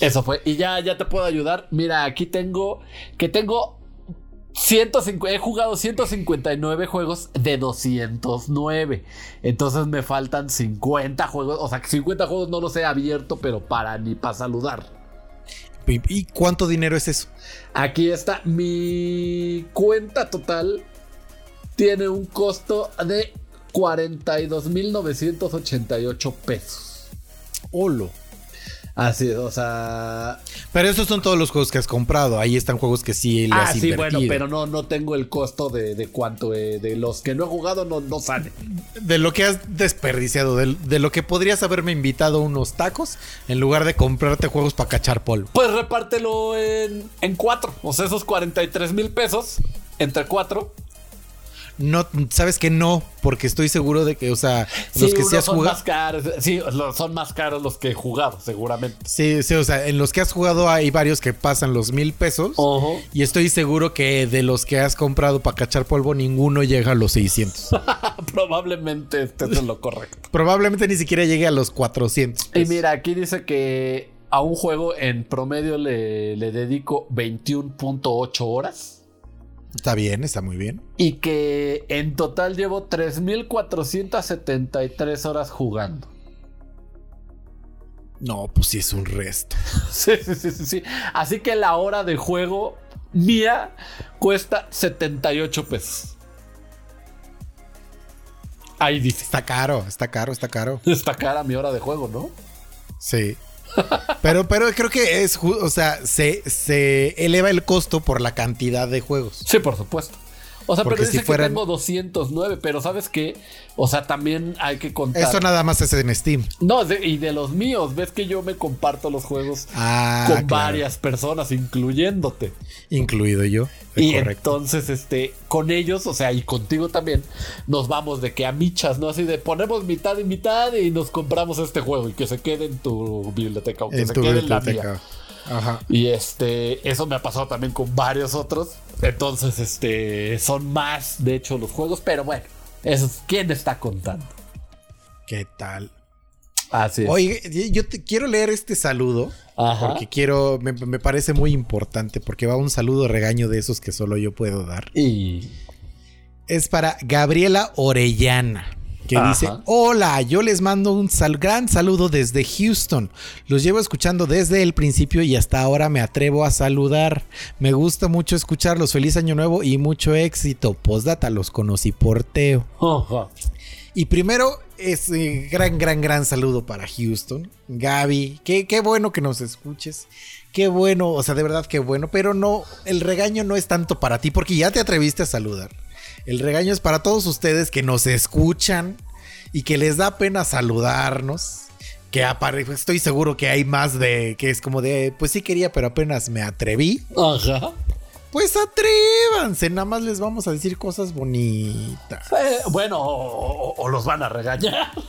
Eso fue. Y ya, ya te puedo ayudar. Mira, aquí tengo que tengo 150, he jugado 159 juegos de 209. Entonces me faltan 50 juegos. O sea, que 50 juegos no los he abierto, pero para ni para saludar. ¿Y y cuánto dinero es eso? Aquí está mi cuenta total. Tiene un costo de 42.988 pesos. Olo. Así, o sea. Pero esos son todos los juegos que has comprado. Ahí están juegos que sí le Ah, has sí, invertido. bueno, pero no, no tengo el costo de, de cuánto. eh, de los que no he jugado, no, no sale. De lo que has desperdiciado, de, de lo que podrías haberme invitado unos tacos en lugar de comprarte juegos para cachar polvo. Pues repártelo en, en cuatro. O sea, esos 43 mil pesos entre cuatro. No, sabes que no, porque estoy seguro de que, o sea, los que sí has son jugado. más caros. Sí, son más caros los que he jugado, seguramente. Sí, sí, o sea, en los que has jugado hay varios que pasan los mil pesos. Y estoy seguro que de los que has comprado para cachar polvo, ninguno llega a los 600. Probablemente este es lo correcto. Probablemente ni siquiera llegue a los 400. Y mira, aquí dice que a un juego en promedio le, le dedico 21.8 horas. Está bien, está muy bien. Y que en total llevo 3.473 horas jugando. No, pues sí es un resto. Sí, sí, sí, sí, sí. Así que la hora de juego mía cuesta 78 pesos. Ahí dice. Está caro, está caro, está caro. Está cara mi hora de juego, ¿no? Sí. Pero, pero creo que es, o sea, se, se eleva el costo por la cantidad de juegos. Sí, por supuesto. O sea, Porque pero si dice fueran- que tengo 209, pero ¿sabes qué? O sea, también hay que contar. Eso nada más es en Steam. No, de- y de los míos, ves que yo me comparto los juegos Ah, con claro. varias personas, incluyéndote. Incluido yo. Y Correcto. entonces, este, con ellos, o sea, y contigo también, nos vamos de que a michas, ¿no? Así de ponemos mitad y mitad y nos compramos este juego y que se quede en tu biblioteca, o que en se quede en la biblioteca. mía. Ajá. Y este, eso me ha pasado también con varios otros. Entonces, este, son más, de hecho, los juegos, pero bueno, eso es quién está contando. ¿Qué tal? Así es. Oye, yo te quiero leer este saludo. Ajá. Porque quiero, me, me parece muy importante. Porque va un saludo regaño de esos que solo yo puedo dar. Y. Es para Gabriela Orellana. Que Ajá. dice: Hola, yo les mando un sal- gran saludo desde Houston. Los llevo escuchando desde el principio y hasta ahora me atrevo a saludar. Me gusta mucho escucharlos. Feliz año nuevo y mucho éxito. Postdata, los conocí por Teo. Ajá. Y primero, es eh, gran, gran, gran saludo para Houston. Gaby, qué, qué bueno que nos escuches. Qué bueno, o sea, de verdad qué bueno. Pero no, el regaño no es tanto para ti porque ya te atreviste a saludar. El regaño es para todos ustedes que nos escuchan y que les da pena saludarnos. Que apare- estoy seguro que hay más de que es como de, pues sí quería, pero apenas me atreví. Ajá. Pues atrévanse, nada más les vamos a decir cosas bonitas. Eh, bueno, o, o los van a regañar.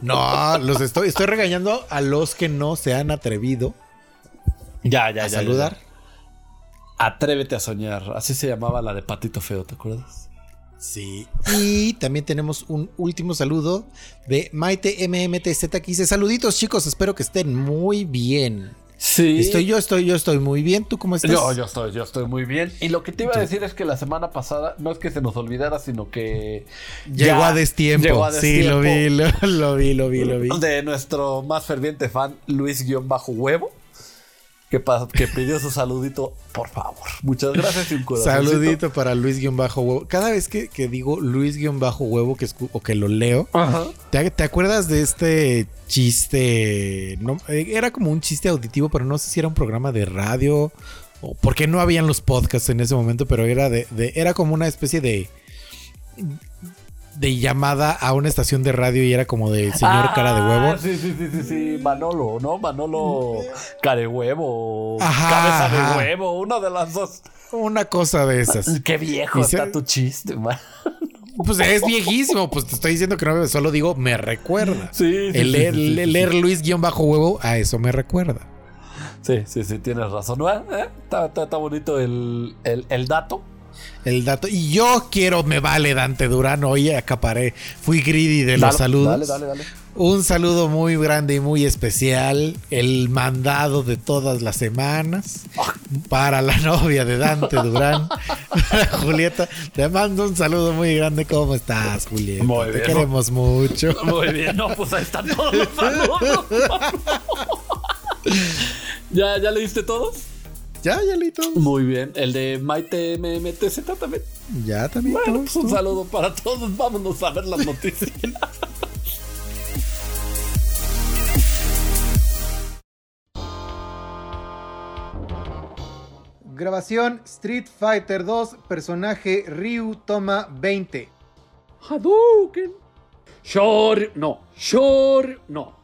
No, los estoy, estoy regañando a los que no se han atrevido Ya, ya, a ya. saludar. ya, ya. Atrévete a soñar. Así se llamaba la de Patito Feo, ¿te acuerdas? Sí. Y también tenemos un último saludo de Maite MMTZ que dice: Saluditos, chicos, espero que estén muy bien. Sí. Estoy yo, estoy yo, estoy muy bien. ¿Tú cómo estás? Yo, yo estoy, yo estoy muy bien. Y lo que te iba a decir es que la semana pasada no es que se nos olvidara, sino que Llegó a destiempo. llegó a Sí, lo vi, destiempo lo, lo vi, lo vi, lo vi. de nuestro más ferviente fan Luis-Huevo, que, que pidió su saludito, por favor. Muchas gracias y un. Saludito para Luis-Huevo. Cada vez que, que digo Luis-Huevo que escu- o que lo leo, Ajá. ¿te, te acuerdas de este chiste? No, eh, era como un chiste auditivo, pero no sé si era un programa de radio o porque no habían los podcasts en ese momento, pero era de, de- era como una especie de de llamada a una estación de radio y era como de señor Ah, cara de huevo. Sí, sí, sí, sí, sí. Manolo, ¿no? Manolo Carehuevo. Ajá, Cabeza de ajá. huevo, una de las dos. Una cosa de esas. Qué viejo Y se- está tu chiste, man. Pues es viejísimo, pues te estoy diciendo que no, solo digo, me recuerda. Sí, sí, El leer, sí, sí, el sí. leer Luis-huevo, a eso me recuerda. Sí, sí, sí, tienes razón. ¿no? ¿Eh? Está, está- está bonito el, el- el dato. El dato. Y yo quiero, me vale Dante Durán. Hoy acaparé. Fui greedy de los Dale, saludos. Dale, dale, dale. Un saludo muy grande y muy especial. El mandado de todas las semanas. Para la novia de Dante Durán. Julieta. Te mando un saludo muy grande. ¿Cómo estás, Julieta? Muy Te bien. queremos mucho. Muy bien, no, pues ahí están todos los saludos. ¿Ya, ¿Ya leíste todos? Ya, ya leí todo. Muy bien. El de Maite MMTZ también. Ya también. Bueno, todos, pues un saludo para todos. Vámonos a ver las noticias. Grabación Street Fighter 2, personaje Ryu toma 20. Hadouken. Shor, no. Shor, no.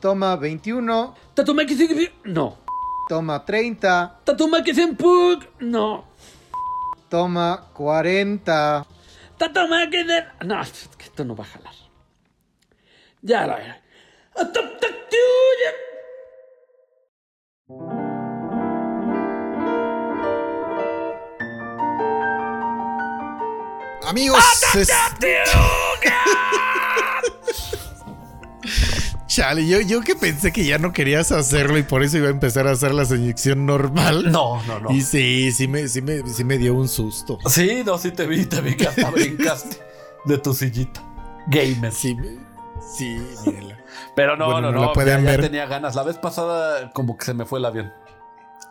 Toma 21, Tatumaki no. Toma 30, Tatumaki Senpuk, no. toma 40. Tatumaki de... No, esto no va a jalar. Ya la veré. Amigos, es- Chale, yo, yo que pensé que ya no querías hacerlo y por eso iba a empezar a hacer la selección normal. No, no, no. Y sí, sí me, sí me, sí me dio un susto. Sí, no, sí te vi, te vi que hasta brincaste de tu sillita. Gamer. Sí, sí, mírenla. Pero no, Bueno, no, no no. la pueden ya, ya tenía ganas. La vez pasada como que se me fue el avión.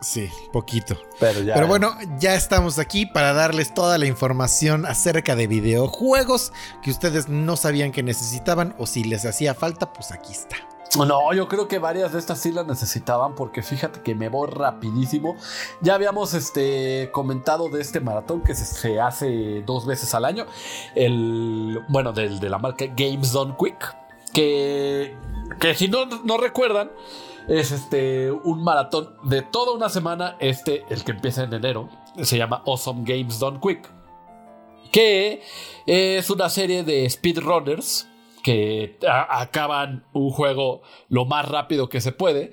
Sí, poquito. Pero ya. Pero bueno, ya estamos aquí para darles toda la información acerca de videojuegos que ustedes no sabían que necesitaban o si les hacía falta, pues aquí está. No, yo creo que varias de estas sí las necesitaban porque fíjate que me voy rapidísimo. Ya habíamos este, comentado de este maratón que se, se hace dos veces al año. El, bueno, del, de la marca Games Done Quick. Que, que si no, no recuerdan, es este, un maratón de toda una semana. Este, el que empieza en enero, se llama Awesome Games Done Quick. Que es una serie de speedrunners que acaban un juego lo más rápido que se puede.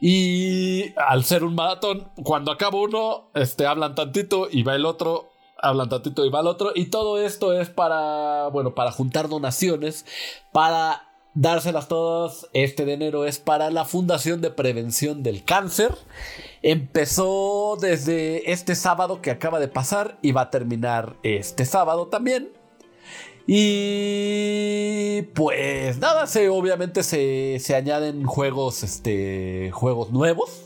Y al ser un maratón, cuando acaba uno, este, hablan tantito y va el otro, hablan tantito y va el otro. Y todo esto es para, bueno, para juntar donaciones, para dárselas todas. Este de enero es para la Fundación de Prevención del Cáncer. Empezó desde este sábado que acaba de pasar y va a terminar este sábado también. Y pues nada, se, obviamente se, se añaden juegos, este, juegos nuevos.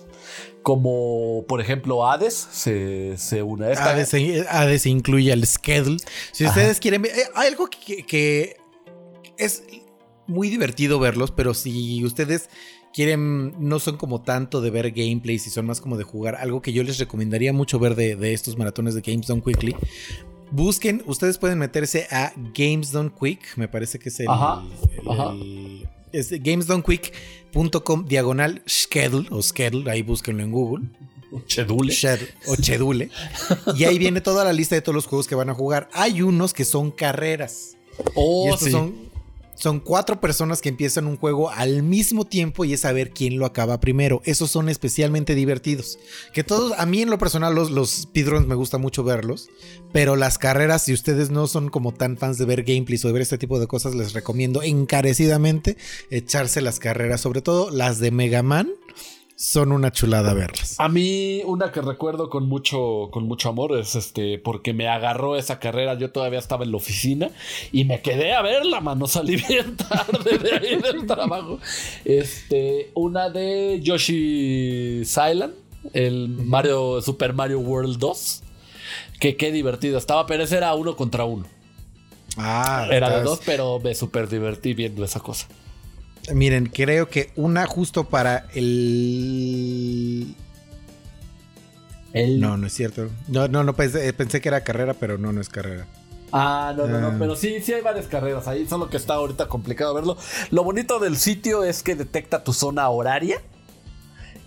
Como por ejemplo Hades se, se une a esta. Hades, Hades incluye el schedule. Si Ajá. ustedes quieren ver, eh, hay algo que, que es muy divertido verlos, pero si ustedes quieren, no son como tanto de ver gameplay, si son más como de jugar, algo que yo les recomendaría mucho ver de, de estos maratones de Games Done Quickly. Busquen, ustedes pueden meterse a Games Done Quick, me parece que es el, Ajá, el- ajá. el- es gamesdonequick.com diagonal schedule o schedule, ahí búsquenlo en Google. Chedule. O Chedule. Y ahí viene toda la lista de todos los juegos que van a jugar. Hay unos que son carreras. Oh, y estos sí. son, son cuatro personas que empiezan un juego al mismo tiempo y es saber quién lo acaba primero. Esos son especialmente divertidos. Que todos, a mí en lo personal, los, los speedruns me gusta mucho verlos. Pero las carreras, si ustedes no son como tan fans de ver gameplays o de ver este tipo de cosas, les recomiendo encarecidamente echarse las carreras. Sobre todo las de Mega Man. Son una chulada verlas. A mí, una que recuerdo con mucho, con mucho amor es este, porque me agarró esa carrera. Yo todavía estaba en la oficina y me quedé a verla, mano. Salí bien tarde de ahí del trabajo. Este, una de Yoshi Island, el Mario, Super Mario World 2. Que qué divertido estaba, pero ese era uno contra uno. Ah, Era de dos, pero me super divertí viendo esa cosa. Miren, creo que una justo para el. El... No, no es cierto. No, no, no pensé, eh, pensé que era carrera, pero no, no es carrera. Ah, no, no, Ah. no, pero sí, sí hay varias carreras ahí, solo que está ahorita complicado verlo. Lo bonito del sitio es que detecta tu zona horaria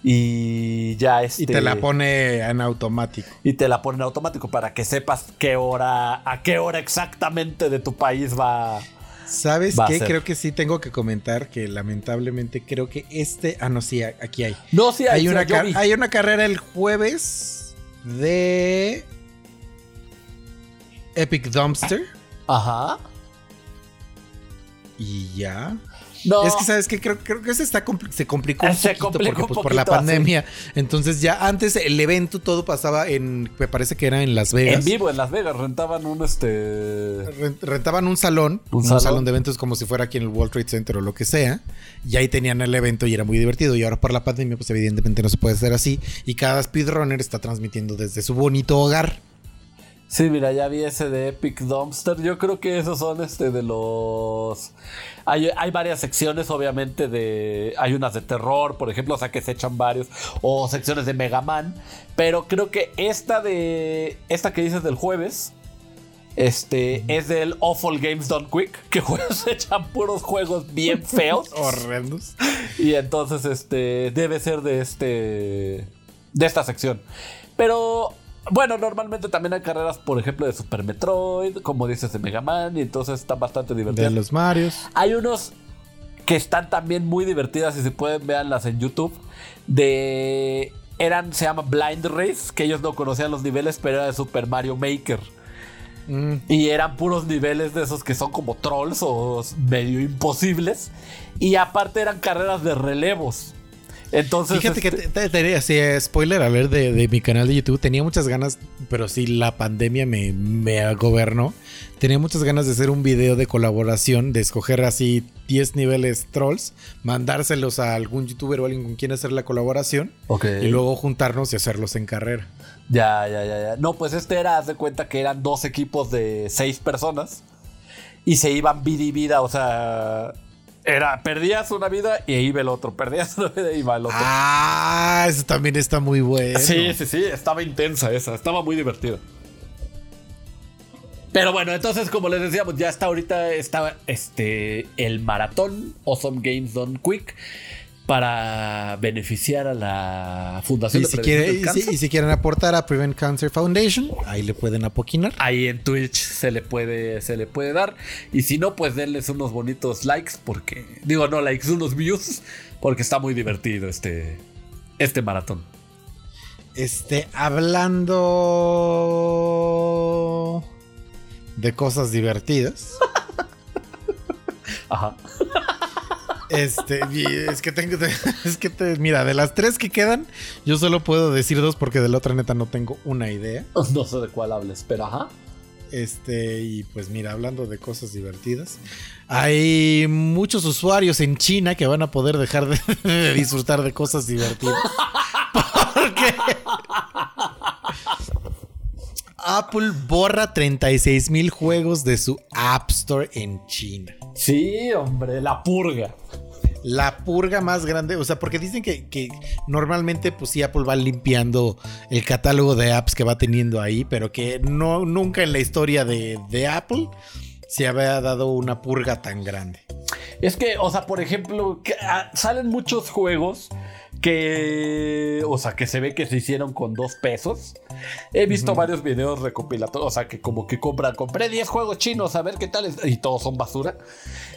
y ya este Y te la pone en automático. y te la pone en automático para que sepas qué hora, a qué hora exactamente de tu país va. ¿Sabes qué? Creo que sí tengo que comentar que lamentablemente creo que este. Ah, no, sí, aquí hay. No, sí, Hay sí, una, car- hay una carrera el jueves de. Epic Dumpster. Ajá. Y ya. No. Es que, ¿sabes qué? Creo, creo que se, está compli- se complicó un se poquito complicó porque, un pues, por la poquito, así. pandemia. Entonces ya antes el evento todo pasaba en... Me parece que era en Las Vegas. en vivo en Las Vegas rentaban un este Rent- Rentaban un salón, Un un, salón. salón. de eventos como si fuera aquí en el World Trade Center o lo que sea, y ahí tenían el evento y era muy divertido. Y ahora por la pandemia, pues evidentemente no se puede hacer así. Y cada speedrunner está transmitiendo desde su bonito hogar. Sí, mira, ya vi ese de Epic Dumpster. Yo creo que esos son este de los. Hay, hay varias secciones, obviamente, de. Hay unas de terror, por ejemplo, o sea que se echan varios. O secciones de Mega Man. Pero creo que esta de. Esta que dices del jueves. Este es del Awful Games Done Quick. Que juegos se echan puros juegos bien feos. Horrendos. Y entonces, este, debe ser de este, de esta sección. Pero, bueno, normalmente también hay carreras, por ejemplo, de Super Metroid, como dices, de Mega Man, y entonces están bastante De divertidas. los Marios. Hay unos que están también muy divertidas, y si pueden, véanlas en YouTube, de... Eran, se llama Blind Race, que ellos no conocían los niveles, pero era de Super Mario Maker. Mm, Y eran puros niveles de esos que son como trolls o medio imposibles. Y aparte eran carreras de relevos. Entonces. Fíjate que este, te- te- te- así, eh, spoiler a ver de, de mi canal de YouTube. Tenía muchas ganas, pero sí la pandemia me, me gobernó. Tenía muchas ganas de hacer un video de colaboración, de escoger así 10 niveles trolls, mandárselos a algún youtuber o alguien con quien hacer la colaboración Ok. y luego juntarnos y hacerlos en carrera. Ya, ya, ya, ya. No, pues este era, haz de cuenta que eran dos equipos de seis personas. Y se iban vida y vida, o sea. Era, perdías una vida y iba el otro. Perdías una vida y iba el otro. Ah, eso también está muy bueno. Sí, sí, sí, estaba intensa esa, estaba muy divertida. Pero bueno, entonces como les decíamos, ya está ahorita está este el maratón Awesome Games Done Quick para beneficiar a la Fundación Y de si, quiere, del y, si, y si quieren aportar a Prevent Cancer Foundation, ahí le pueden apoquinar. Ahí en Twitch se le puede se le puede dar y si no pues denles unos bonitos likes porque digo no likes unos views porque está muy divertido este este maratón. Este, hablando de cosas divertidas. Ajá. Este, es que tengo, es que te, mira, de las tres que quedan, yo solo puedo decir dos porque de la otra neta no tengo una idea. No sé de cuál hables, pero ajá. Este, y pues mira, hablando de cosas divertidas, hay muchos usuarios en China que van a poder dejar de, de disfrutar de cosas divertidas. Porque Apple borra 36 mil juegos de su App Store en China. Sí, hombre, la purga. La purga más grande, o sea, porque dicen que, que normalmente pues sí Apple va limpiando el catálogo de apps que va teniendo ahí, pero que no, nunca en la historia de, de Apple se había dado una purga tan grande. Es que, o sea, por ejemplo, que, ah, salen muchos juegos que, o sea, que se ve que se hicieron con dos pesos. He visto varios videos recopilatorios, o sea, que como que compran, compré 10 juegos chinos, a ver qué tal, es, y todos son basura.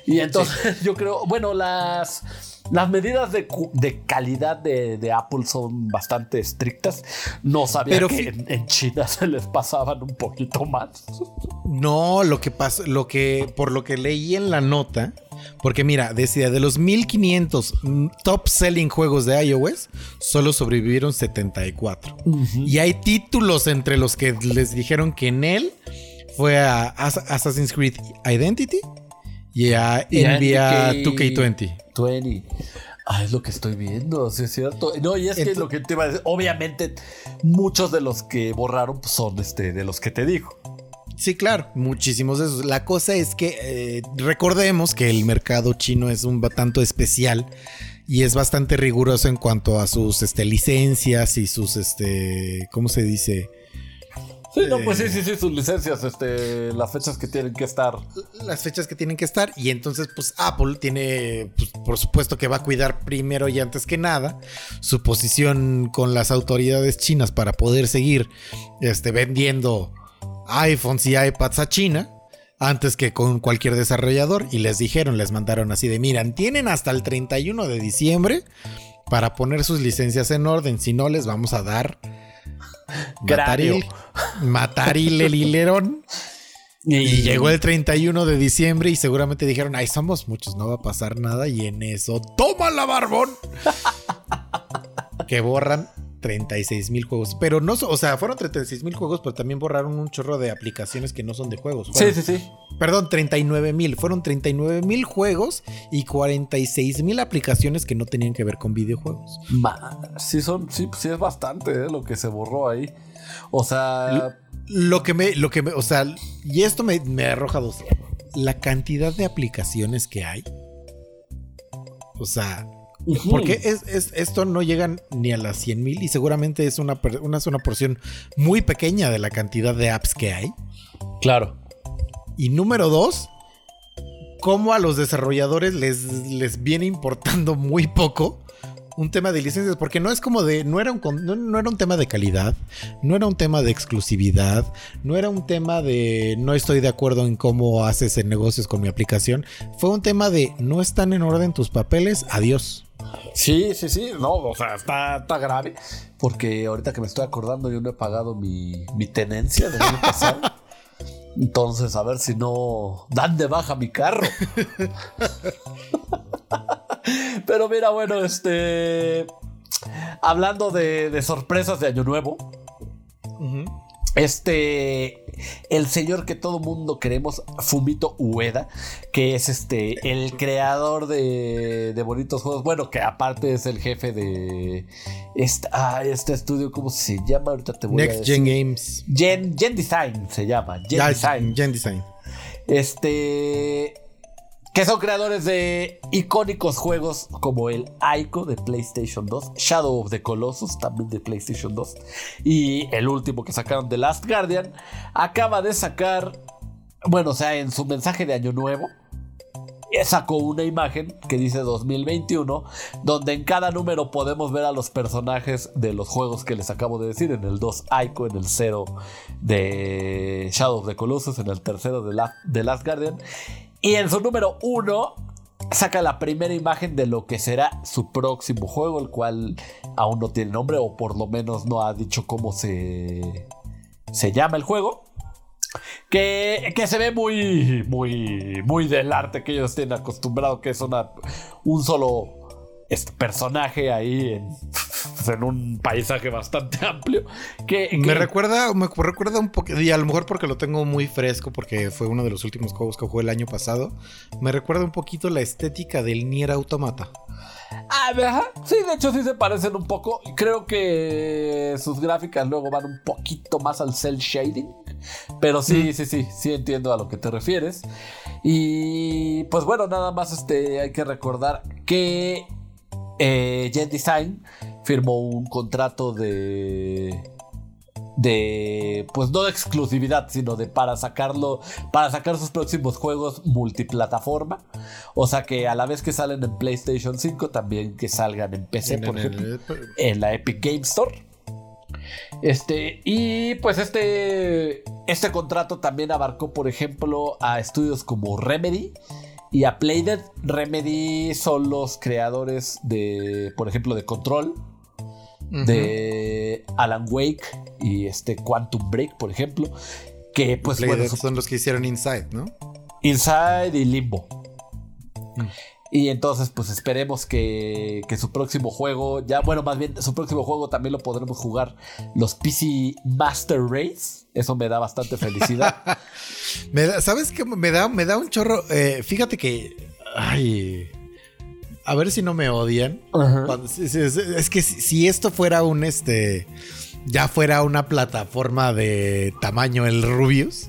Y entonces yo creo, bueno, las, las medidas de, de calidad de, de Apple son bastante estrictas. No sabía Pero que en, en China se les pasaban un poquito más. No, lo que pasa, lo que, por lo que leí en la nota, porque mira, decía, de los 1500 mm, top selling juegos de iOS, solo sobrevivieron 74. Y hay títulos entre los que les dijeron que en él fue a As- Assassin's Creed Identity y a Y a NBA NK 2K20. 20. Ah, es lo que estoy viendo, sí es cierto. No, y es que lo que te iba a decir, obviamente, muchos de los que borraron pues, son este, de los que te digo. Sí, claro, muchísimos de esos. La cosa es que eh, recordemos que el mercado chino es un tanto especial y es bastante riguroso en cuanto a sus este, licencias y sus, este, ¿cómo se dice? Sí, no, pues sí, sí, sí, sus licencias, este, las fechas que tienen que estar. Las fechas que tienen que estar y entonces pues Apple tiene, pues, por supuesto que va a cuidar primero y antes que nada su posición con las autoridades chinas para poder seguir este, vendiendo iPhones y iPads a China antes que con cualquier desarrollador y les dijeron, les mandaron así de, miran, tienen hasta el 31 de diciembre para poner sus licencias en orden, si no les vamos a dar mataril, mataril el hilerón. Y llegó el 31 de diciembre y seguramente dijeron, ay, somos muchos, no va a pasar nada. Y en eso, ¡toma la barbón! que borran 36 mil juegos. Pero no, o sea, fueron 36 mil juegos, pero también borraron un chorro de aplicaciones que no son de juegos. Sí, Fueron- sí, sí. Perdón, 39 mil. Fueron 39 mil juegos y 46 mil aplicaciones que no tenían que ver con videojuegos. Sí, son, sí, sí es bastante eh, lo que se borró ahí. O sea, Lo que me, lo que me, o sea, y esto me, me arroja dos. La cantidad de aplicaciones que hay. O sea, porque es, es- esto no llega ni a las 100 mil y seguramente es una, una, es una porción muy pequeña de la cantidad de apps que hay. claro. Y número dos, cómo a los desarrolladores les, les viene importando muy poco un tema de licencias, porque no es como de, no era, un, no, no era un tema de calidad, no era un tema de exclusividad, no era un tema de no estoy de acuerdo en cómo haces negocios con mi aplicación, fue un tema de no están en orden tus papeles, adiós. Sí, sí, sí, no, o sea, está, está grave. Porque ahorita que me estoy acordando, yo no he pagado mi, mi tenencia del año pasado. Entonces, a ver si no dan de baja mi carro. Pero mira, bueno, este. Hablando de, de sorpresas de Año Nuevo, este. El señor que todo mundo queremos, Fumito Ueda, que es este el creador de, de bonitos juegos. Bueno, que aparte es el jefe de este, ah, este estudio, ¿cómo se llama? Ahorita te voy a Next decir. Gen Games. Gen, Gen Design se llama. Gen Ya, Design. Gen Design. Este. Que son creadores de icónicos juegos como el Ico de PlayStation 2, Shadow of the Colossus también de PlayStation 2 y el último que sacaron de Last Guardian. Acaba de sacar, bueno, o sea, en su mensaje de Año Nuevo, eh, sacó una imagen que dice 2021, donde en cada número podemos ver a los personajes de los juegos que les acabo de decir, en el 2 Ico, en el 0 de Shadow of the Colossus, en el tercero de, La- de Last Guardian, y en su número 1 saca la primera imagen de lo que será su próximo juego, el cual aún no tiene nombre, o por lo menos no ha dicho cómo se, se llama el juego. Que, que se ve muy, muy, muy del arte que ellos tienen acostumbrado, que es una, un solo personaje ahí en, en un paisaje bastante amplio. Que, Me recuerda, me recuerda un poco, y a lo mejor porque lo tengo muy fresco, porque fue uno de los últimos juegos que jugué el año pasado. Me recuerda un poquito la estética del Nier Automata. Ah, ajá. Sí, de hecho sí se parecen un poco. Creo que sus gráficas luego van un poquito más al cel shading. Pero sí, sí, sí, sí entiendo a lo que te refieres. Y pues bueno, nada más este, hay que recordar que eh, Gen Design firmó un contrato de de pues no de exclusividad, sino de para sacarlo, para sacar sus próximos juegos multiplataforma. O sea que a la vez que salen en PlayStation 5, también que salgan en PC, En- por en el- ejemplo, en la Epic Game Store. Este, y pues este, este contrato también abarcó, por ejemplo, a estudios como Remedy y a Playdead. Remedy son los creadores de, por ejemplo, de Control, de Alan Wake y este Quantum Break, por ejemplo. Que pues bueno, son los que hicieron Inside, ¿no? Inside y Limbo. Mm. Y entonces, pues esperemos que, que su próximo juego, ya, bueno, más bien, su próximo juego también lo podremos jugar los PC Master Race. Eso me da bastante felicidad. Me da- ¿Sabes qué? Me da, me da un chorro. eh, fíjate que. Ay. A ver si no me odian. Es, es- es que si, si esto fuera un este. Ya fuera una plataforma de tamaño el Rubius.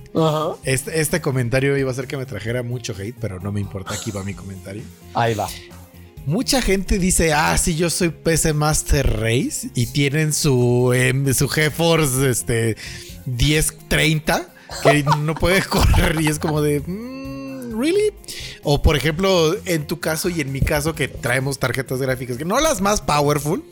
Este, este comentario iba a hacer que me trajera mucho hate, pero no me importa. Aquí va mi comentario. Ahí va. Mucha gente dice, ah, sí, yo soy PC Master Race y tienen su, em, su GeForce este, 1030 que no puede correr y es como de, mm, ¿really? O por ejemplo, en tu caso y en mi caso que traemos tarjetas gráficas que no las más powerful,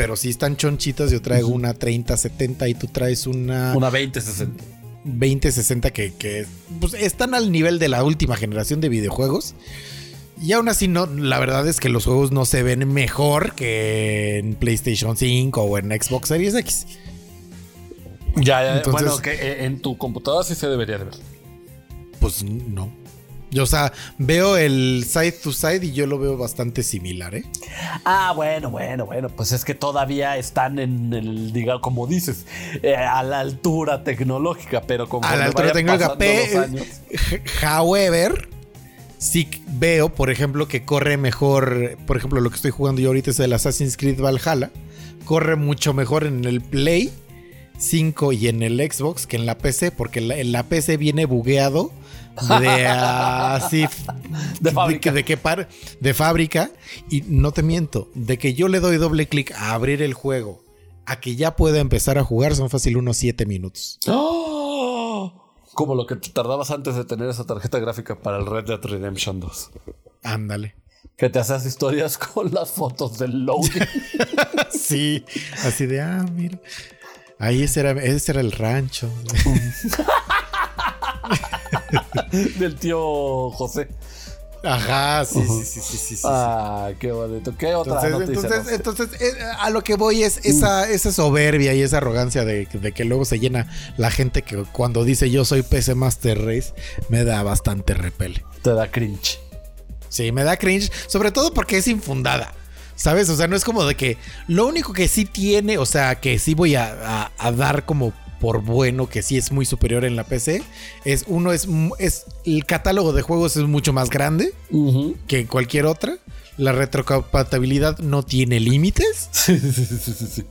pero sí están chonchitas. Yo traigo una 3070 y tú traes una, Una 2060. 2060 que, que, pues, están al nivel de la última generación de videojuegos. Y aún así, no, la verdad es que los juegos no se ven mejor que en PlayStation 5 o en Xbox Series X. Ya, ya, Entonces- bueno, que eh, en tu computadora sí se debería de ver. Pues no. Yo, o sea, veo el side to side y yo lo veo bastante similar, ¿eh? Ah, bueno, bueno, bueno, pues es que todavía están en el, diga, como dices, eh, a la altura tecnológica, pero como A la altura tecnológica. Pe- However, sí veo, por ejemplo, que corre mejor. Por ejemplo, lo que estoy jugando yo ahorita es el Assassin's Creed Valhalla. Corre mucho mejor en el Play 5 y en el Xbox que en la PC, porque en la, en la PC viene bugueado de así. De fábrica. de que par- de fábrica. Y no te miento, de que yo le doy doble clic a abrir el juego a que ya pueda empezar a jugar son fácil unos 7 minutos. ¡Oh! Como lo que te tardabas antes de tener esa tarjeta gráfica para el Red Dead Redemption 2. Ándale. Que te hacías historias con las fotos del loading. Sí, así de, ah, mira. Ahí ese era, ese era el rancho. del tío José. Ajá, sí, sí, sí, sí, sí. sí. Ah, qué bonito. ¿Qué otra Entonces, noticia? entonces, eh, a lo que voy es esa, esa soberbia y esa arrogancia de, de que luego se llena la gente que cuando dice yo soy PC Master Race, me da bastante repele. te da cringe. Sí, me da cringe, sobre todo porque es infundada. ¿Sabes? O sea, no es como de que lo único que sí tiene, o sea, que sí voy a, a- a dar como por bueno, que sí es muy superior en la PC, es uno, es, es el catálogo de juegos es mucho más grande que en cualquier otra. La retrocompatibilidad no tiene límites. Sí, sí, sí,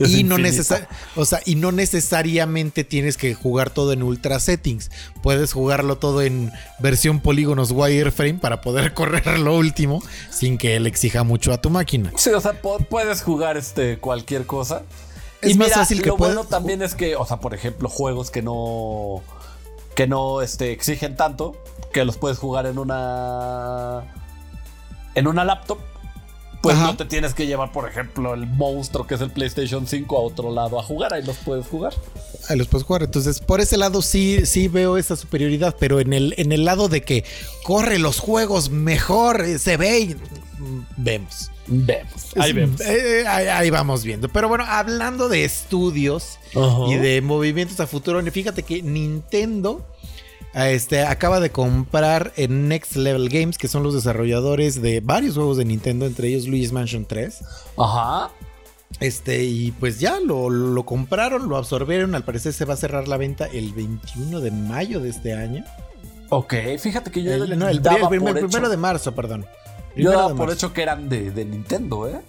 y no, o sea, y no necesariamente tienes que jugar todo en ultra settings. Puedes jugarlo todo en versión polígonos wireframe para poder correr lo último sin que él exija mucho a tu máquina. Sí, o sea, puedes jugar este cualquier cosa. Es y más mira, fácil que lo bueno también es que, o sea, por ejemplo, juegos que no que no este, exigen tanto, que los puedes jugar en una en una laptop. Pues Ajá. no te tienes que llevar, por ejemplo, el monstruo que es el PlayStation 5 a otro lado a jugar, ahí los puedes jugar. Ahí los puedes jugar. Entonces, por ese lado sí, sí veo esa superioridad, pero en el, en el lado de que corre los juegos mejor, eh, se ve y mm, vemos. Vemos, ahí vemos. eh, ahí, ahí vamos viendo. Pero bueno, hablando de estudios y de movimientos a futuro, fíjate que Nintendo este, acaba de comprar en Next Level Games, que son los desarrolladores de varios juegos de Nintendo, entre ellos Luigi's Mansion 3. Ajá. Este, y pues ya lo, lo compraron, lo absorbieron. Al parecer se va a cerrar la venta el 21 de mayo de este año. Ok, fíjate que yo El, no, el, el hecho- primero de marzo, perdón. Yo daba por hecho que eran de, de Nintendo, ¿eh?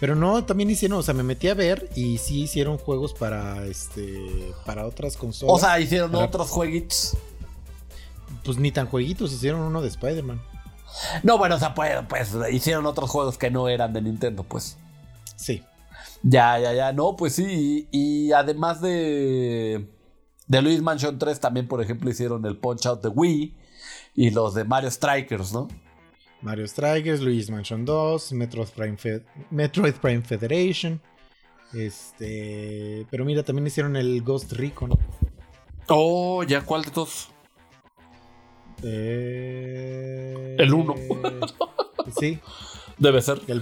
Pero no, también hicieron, o sea, me metí a ver y sí hicieron juegos para este para otras consolas. O sea, hicieron Para- otros jueguitos. pues ni tan jueguitos, hicieron uno de Spider-Man. No, bueno, o sea, pues, pues hicieron otros juegos que no eran de Nintendo, pues. Sí. Ya, ya, ya. No, pues sí. Y, y además de. De Luis Mansion 3, también, por ejemplo, hicieron el Punch Out de Wii. Y los de Mario Strikers, ¿no? Mario Strikers, Luigi's Mansion 2, Metroid Prime, Fe- Metroid Prime Federation. Este. Pero mira, también hicieron el Ghost Recon. Oh, ¿ya cuál de todos? Eh, El uno. sí, Debe ser. el,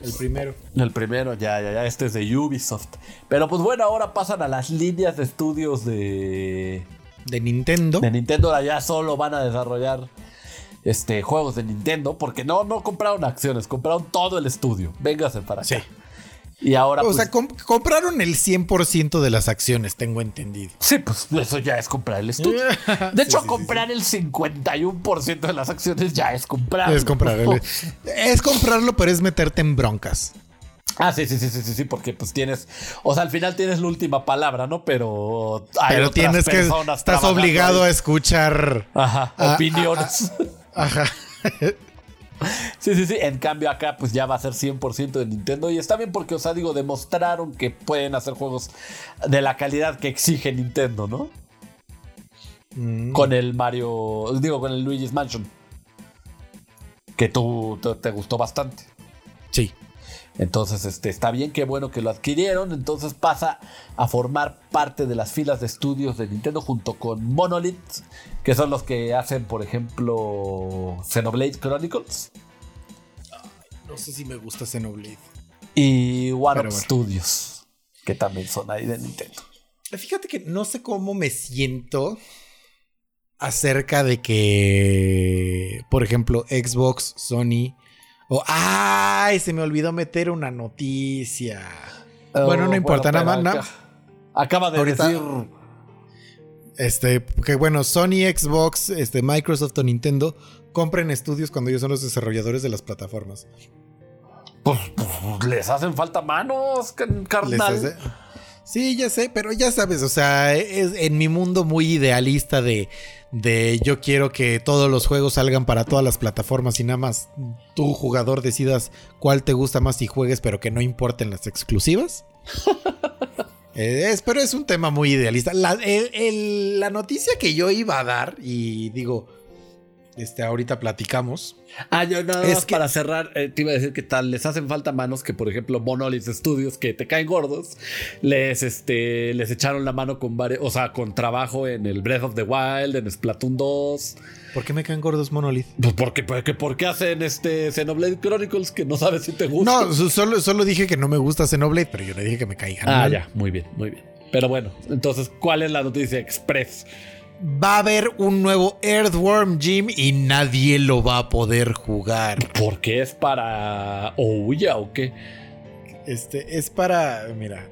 el primero. El primero, ya, ya, ya. Este es de Ubisoft. Pero pues bueno, ahora pasan a las líneas de estudios de. De Nintendo. De Nintendo. Ahora ya solo van a desarrollar. Este, juegos de Nintendo, porque no, no compraron acciones, compraron todo el estudio. Véngase para acá. Sí. Y ahora. O pues, sea, com- compraron el 100% de las acciones, tengo entendido. Sí, pues eso ya es comprar el estudio. De Sí, hecho, sí, sí, comprar el 51% de las acciones ya es comprar. Es comprarlo. es comprarlo, pero es meterte en broncas. Ah, sí, sí, sí, sí, sí, sí, porque pues tienes, o sea, al final tienes la última palabra, ¿no? Pero hay Pero otras tienes que. Estás obligado a escuchar. Ajá, opiniones. Ajá. Sí, sí, sí. En cambio, acá, pues ya va a ser 100% de Nintendo. Y está bien porque, o sea, digo, demostraron que pueden hacer juegos de la calidad que exige Nintendo, ¿no? Mm. Con el Mario. Digo, con el Luigi's Mansion. Que tú te, te gustó bastante. Sí. Entonces, este, está bien, qué bueno que lo adquirieron. Entonces pasa a formar parte de las filas de estudios de Nintendo junto con Monolith, que son los que hacen, por ejemplo, Xenoblade Chronicles No sé si me gusta Xenoblade. y One Up bueno. Studios, que también son ahí de Nintendo. Fíjate que no sé cómo me siento acerca de que, por ejemplo, Xbox, Sony o ¡ay! Se me olvidó meter una noticia. Bueno, no importa, nada más, Oh, Acaba de Ahorita- decir. Este, que bueno, Sony, Xbox, este, Microsoft o Nintendo compren estudios cuando ellos son los desarrolladores de las plataformas. Pues, pues, les hacen falta manos, Les carnal. hace- Sí, ya sé, pero ya sabes, o sea, es en mi mundo muy idealista de, de yo quiero que todos los juegos salgan para todas las plataformas y nada más tú, jugador, decidas cuál te gusta más y juegues, pero que no importen las exclusivas. Eh, es, pero es un tema muy idealista. La, el- el- la noticia que yo iba a dar, y digo, este, ahorita platicamos. Ah, yo nada Es más que- para cerrar, eh, te iba a decir que tal, les hacen falta manos que, por ejemplo, Monolith Studios, que te caen gordos, les, este, les echaron la mano con varios, o sea, con trabajo en el Breath of the Wild, en Splatoon 2. ¿Por qué me caen gordos Monolith? Pues porque, porque, porque hacen este Xenoblade Chronicles que no sabes si te gusta. No, so- solo, solo dije que no me gusta Xenoblade, pero yo no dije que me caigan Ah, mal. ya, muy bien, muy bien. Pero bueno, entonces, ¿cuál es la noticia express? Va a haber un nuevo Earthworm Jim y nadie lo va a poder jugar. ¿Por qué es para Ouya o qué? Este es para. Mira.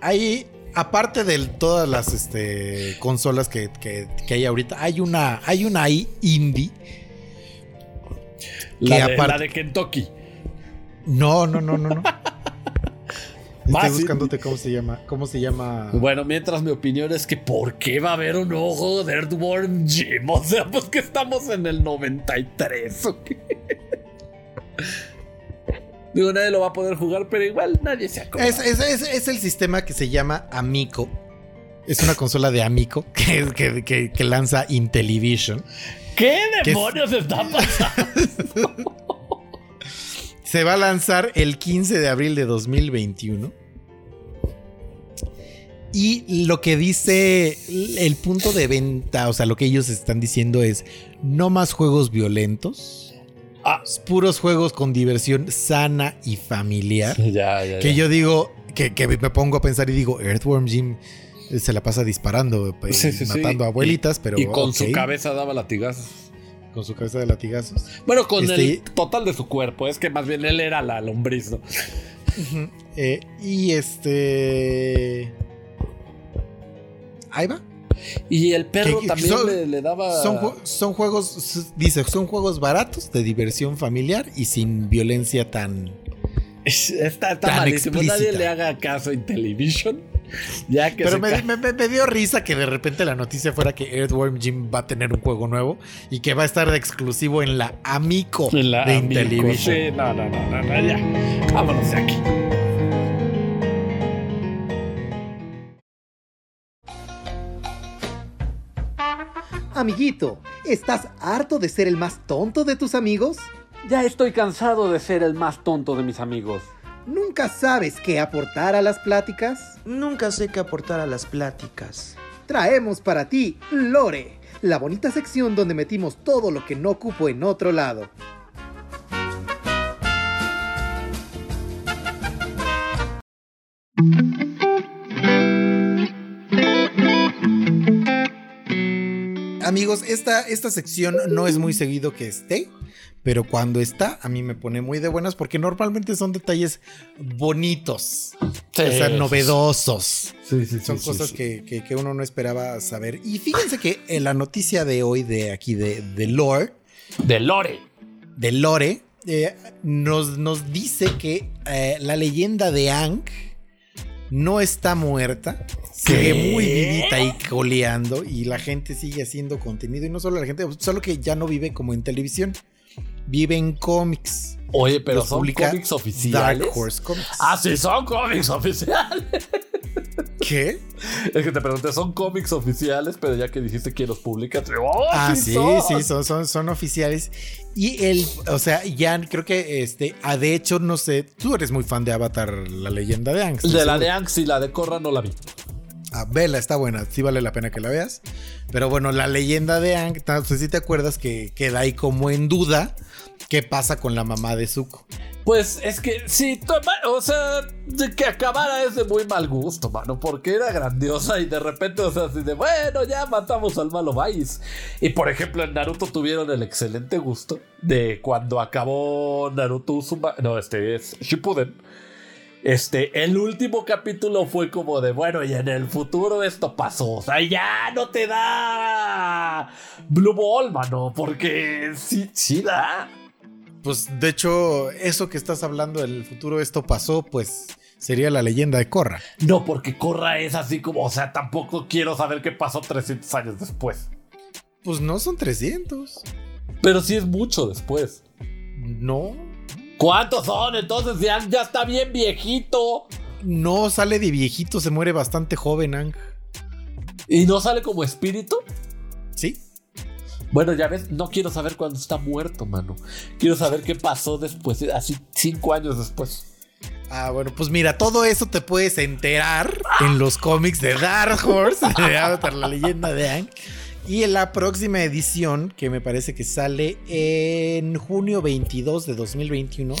Hay. Aparte de todas las este, consolas que, que- que hay ahorita, hay una. Hay una ahí indie. La, Que de, aparte- la de Kentucky. No, no, no, no, no. Estoy buscándote cómo se llama. ¿Cómo se llama? Bueno, mientras mi opinión es que ¿por qué va a haber un juego de Earthworm Jim? O sea, pues que estamos en el 93 o qué. Digo, nadie lo va a poder jugar, pero igual nadie se acuerda. Es, es- es- es el sistema que se llama Amico. Es una consola de Amico que, que- que- que lanza Intellivision. ¿Qué demonios está pasando? Se va a lanzar el 15 de abril de 2021. Y lo que dice el punto de venta, o sea, lo que ellos están diciendo es no más juegos violentos, Ah. puros juegos con diversión sana y familiar. ya, ya, Que ya. yo digo, que, que me pongo a pensar y digo, Earthworm Jim se la pasa disparando, Sí, sí, sí. matando a abuelitas, pero... Y con su cabeza daba latigazos. Con su cabeza de latigazos. Bueno, con Este- el total de su cuerpo. Es que más bien él era la lombriz, ¿no? Eh, y este... Ahí va. Y el perro Que- también son- le, le daba. Son, ju- son juegos, dice, son juegos baratos de diversión familiar y sin violencia tan... Está, está Tan malísimo. Nadie le haga caso a Intellivision. Pero me, dio risa que de repente la noticia fuera que Earthworm Jim va a tener un juego nuevo y que va a estar de exclusivo en la Amico en la de Intellivision. No, no, no, no, ya. Vámonos de aquí. Amiguito, ¿estás harto de ser el más tonto de tus amigos? Ya estoy cansado de ser el más tonto de mis amigos. ¿Nunca sabes qué aportar a las pláticas? Nunca sé qué aportar a las pláticas. Traemos para ti Lore, la bonita sección donde metimos todo lo que no ocupo en otro lado. Amigos, esta, esta sección no es muy seguido que esté, pero cuando está, a mí me pone muy de buenas porque normalmente son detalles bonitos, o sea, novedosos. Sí, sí, Son cosas Que, que- que uno no esperaba saber. Y fíjense que en la noticia de hoy de aquí de, de Lore, De Lore. de Lore, eh, nos, nos dice que eh, la leyenda de Ankh no está muerta. Sigue muy vivita y coleando. Y la gente sigue haciendo contenido. Y no solo la gente, solo que ya no vive como en televisión. Vive en cómics. Oye, pero Los son publica cómics oficiales. Dark Horse Comics. Ah, sí, son cómics oficiales. ¿Qué? Es que te pregunté, son cómics oficiales, pero ya que dijiste que los publicas. ¡oh, Ah, sí, son! sí, son, son, son oficiales. Y el, o sea, ya creo que este, ah, de hecho, no sé, tú eres muy fan de Avatar, la leyenda de Aang. ¿estás De la de Anx y la de Korra no la vi. Ah, vela, está buena, sí vale la pena que la veas. Pero bueno, la leyenda de Aang, no sé si te acuerdas que queda ahí como en duda qué pasa con la mamá de Zuko. Pues es que sí, toma- o sea, que acabara es de muy mal gusto, mano, porque era grandiosa y de repente, o sea, así de, bueno, ya matamos al malo Vais. Y por ejemplo, en Naruto tuvieron el excelente gusto de cuando acabó Naruto Uzumaki, no, este es Shippuden. Este, el último capítulo fue como de, bueno, y en el futuro esto pasó. O sea, ya no te da Blue Ball, mano, porque sí, sí da. Pues de hecho, eso que estás hablando del futuro, esto pasó, pues sería la leyenda de Korra. No, porque Corra es así como, o sea, tampoco quiero saber qué pasó 300 años después. Pues no son 300. Pero sí es mucho después. No. ¿Cuántos son? Entonces ya, ya está bien viejito. No sale de viejito, se muere bastante joven, Ang. ¿Y no sale como espíritu? Bueno, ya ves, no quiero saber cuándo está muerto, mano. Quiero saber qué pasó después, así cinco años después. Ah, bueno, pues mira, todo eso te puedes enterar en los cómics de Dark Horse, de Avatar, la leyenda de Aang. Y en la próxima edición, que me parece que sale en junio 22 de 2021.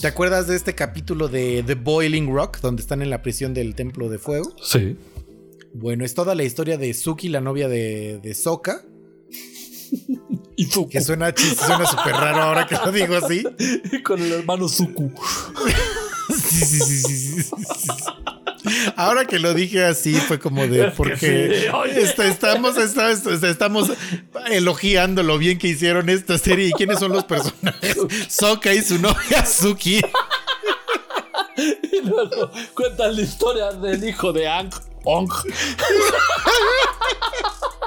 ¿Te acuerdas de este capítulo de The Boiling Rock, donde están en la prisión del Templo de Fuego? Sí. Bueno, es toda la historia de Suki, la novia de, de Sokka. Y Zuko. Que suena chis- suena súper raro ahora que lo digo así. Con el hermano Zuku. Sí, sí, sí, sí. Ahora que lo dije así fue como de Es porque sí, está- estamos, está- está- estamos elogiando lo bien que hicieron esta serie y quiénes son los personajes. Sokka y su novia Suki. Y luego cuentan la historia del hijo de Ang. Ong.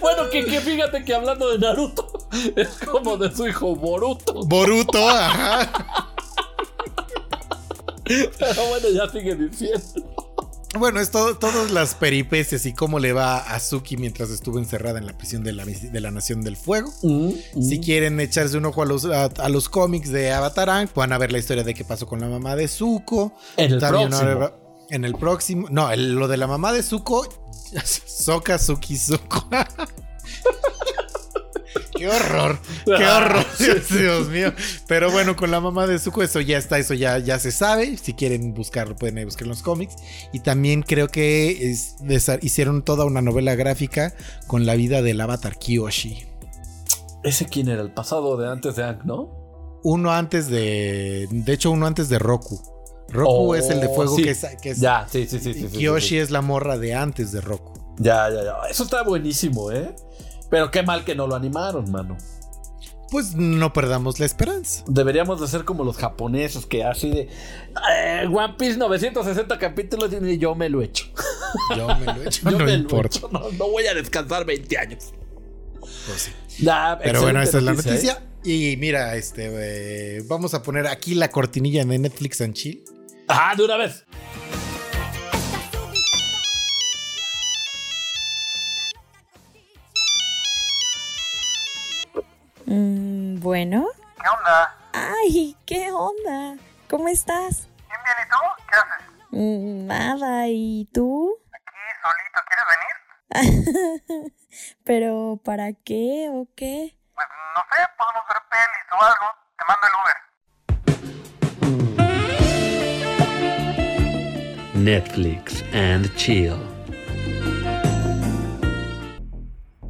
bueno, que, que fíjate que hablando de Naruto, es como de su hijo Boruto. Boruto, ajá. Pero bueno, ya sigue diciendo. Bueno, es todo, todas las peripecias y cómo le va a Suki mientras estuvo encerrada en la prisión de la, de la Nación del Fuego. Si quieren echarse un ojo a los, a, a los cómics de Avatar Aang, van a ver la historia de qué pasó con la mamá de Zuko. En el próximo. En el próximo. No, el- lo de la mamá de Zuko. Soka Suki Zuko. Qué horror, qué Ah, horror, Dios, Dios mío. Pero bueno, con la mamá de Zuko, eso ya está, eso ya, ya se sabe. Si quieren buscarlo, pueden ir a buscar en los cómics. Y también creo que es- hicieron toda una novela gráfica con la vida del avatar Kyoshi. ¿Ese quién era? El pasado de antes de Ang, ¿no? Uno antes de. De hecho, uno antes de Roku. Roku Oh, es el de fuego sí. que es. que es- Ya, sí, sí, sí. y sí, sí, es la morra de antes de Roku. Ya, ya, ya. Eso está buenísimo, ¿eh? Pero qué mal que no lo animaron, mano. Pues no perdamos la esperanza. Deberíamos de ser como los japoneses que así de eh, One Piece 960 capítulos y yo me lo echo. Yo me lo he hecho, Yo no me importa. lo echo. No, no voy a descansar 20 años. Pues sí. Ya, Pero bueno, esta es la noticia. ¿eh? Y mira, este, eh, vamos a poner aquí la cortinilla de Netflix and Chill. ¡Ah, de una vez! Mm, bueno. ¿Qué onda? Ay, ¿qué onda? ¿Cómo estás? Bien, bien, ¿y tú? ¿Qué haces? Mm, nada, ¿y tú? Aquí solito, ¿quieres venir? ¿Pero para qué o qué? Pues no sé, podemos ver pelis o algo. Te mando el Uber. Netflix and chill.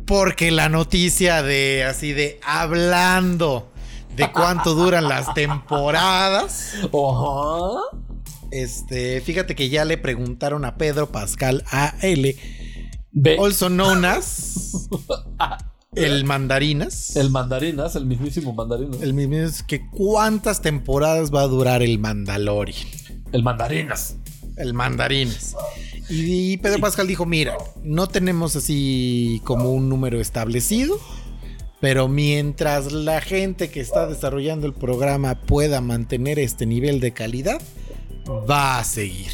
Porque la noticia de así de hablando de cuánto duran las temporadas. Ajá. Este, fíjate que ya le preguntaron a Pedro Pascal AL, also known as el Mandarinas. El mandarinas, el mismísimo mandarinas. El mismo es que cuántas temporadas va a durar el Mandalorian. El mandarinas. El Mandarinas. Y, Pedro Pascal dijo, mira, no tenemos así como un número establecido, pero mientras la gente que está desarrollando el programa pueda mantener este nivel de calidad, va a seguir.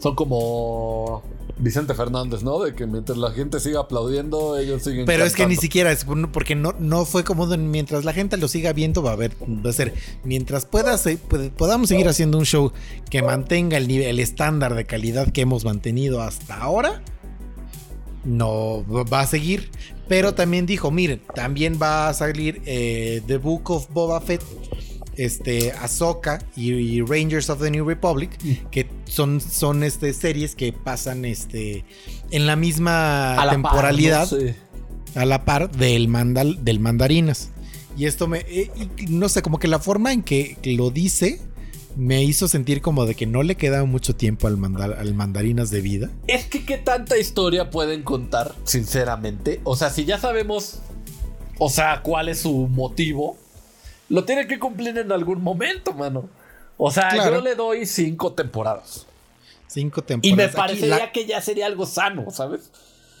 Son como Vicente Fernández, ¿no? De que mientras la gente siga aplaudiendo, ellos siguen Pero es que ni siquiera es porque no, no fue como mientras la gente lo siga viendo va a haber va a ser mientras pueda se- puede- podamos seguir haciendo un show que mantenga el nivel el estándar de calidad que hemos mantenido hasta ahora no va a seguir. Pero también dijo miren también va a salir eh, The Book of Boba Fett este Ahsoka y, y Rangers of the New Republic que son son este series que pasan este en la misma par, temporalidad a la par del mandal del mandarinas. Y esto me eh, y no sé como que la forma en que lo dice me hizo sentir como de que no le quedaba mucho tiempo al, mandal- al mandarinas de vida. Es que qué tanta historia pueden contar, sinceramente. O sea, si ya sabemos, o sea, cuál es su motivo, lo tiene que cumplir en algún momento, mano. O sea, Claro. yo le doy cinco temporadas. cinco Y temporadas me Aquí parecería la- que ya sería algo sano, ¿sabes?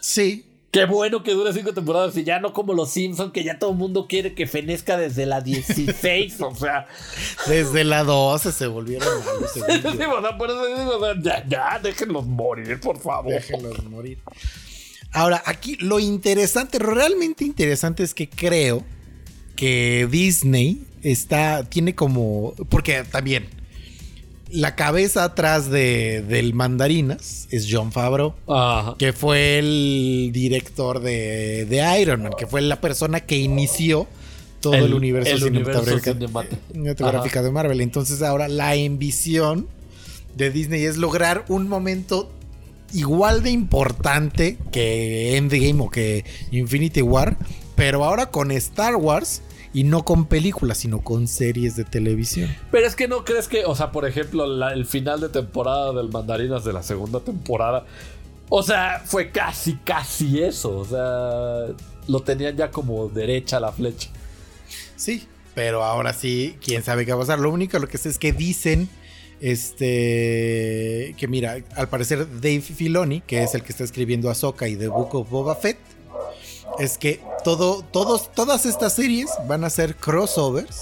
sí Qué bueno que dure cinco temporadas y ya no como los Simpsons, que ya todo el mundo quiere que fenezca desde la 16, o sea. desde la 12 se volvieron malos según Sí, yo. o sea, por eso digo, o sea, ya, ya, déjenlos morir, por favor. Déjenlos morir. Ahora, aquí lo interesante, realmente interesante es que creo que Disney está, tiene como, porque también la cabeza atrás de, del Mandarinas es John Favreau, Ajá. que fue el director de, de Iron Man, que fue la persona que inició todo el, universo el universo cinematográfico de Marvel. Entonces ahora la ambición de Disney es lograr un momento igual de importante que Endgame o que Infinity War, pero ahora con Star Wars y no con películas, sino con series de televisión. Pero es que no crees que, o sea, por ejemplo, la- el final de temporada del Mandarinas de la segunda temporada, o sea, fue casi, casi eso. O sea, lo tenían ya como derecha la flecha. Sí, pero ahora sí, quién sabe qué va a pasar. Lo único lo que sé es que dicen este que mira, al parecer Dave Filoni, que es el que está escribiendo Ahsoka y The Book of Boba Fett, es que todo, todos, todas estas series van a ser crossovers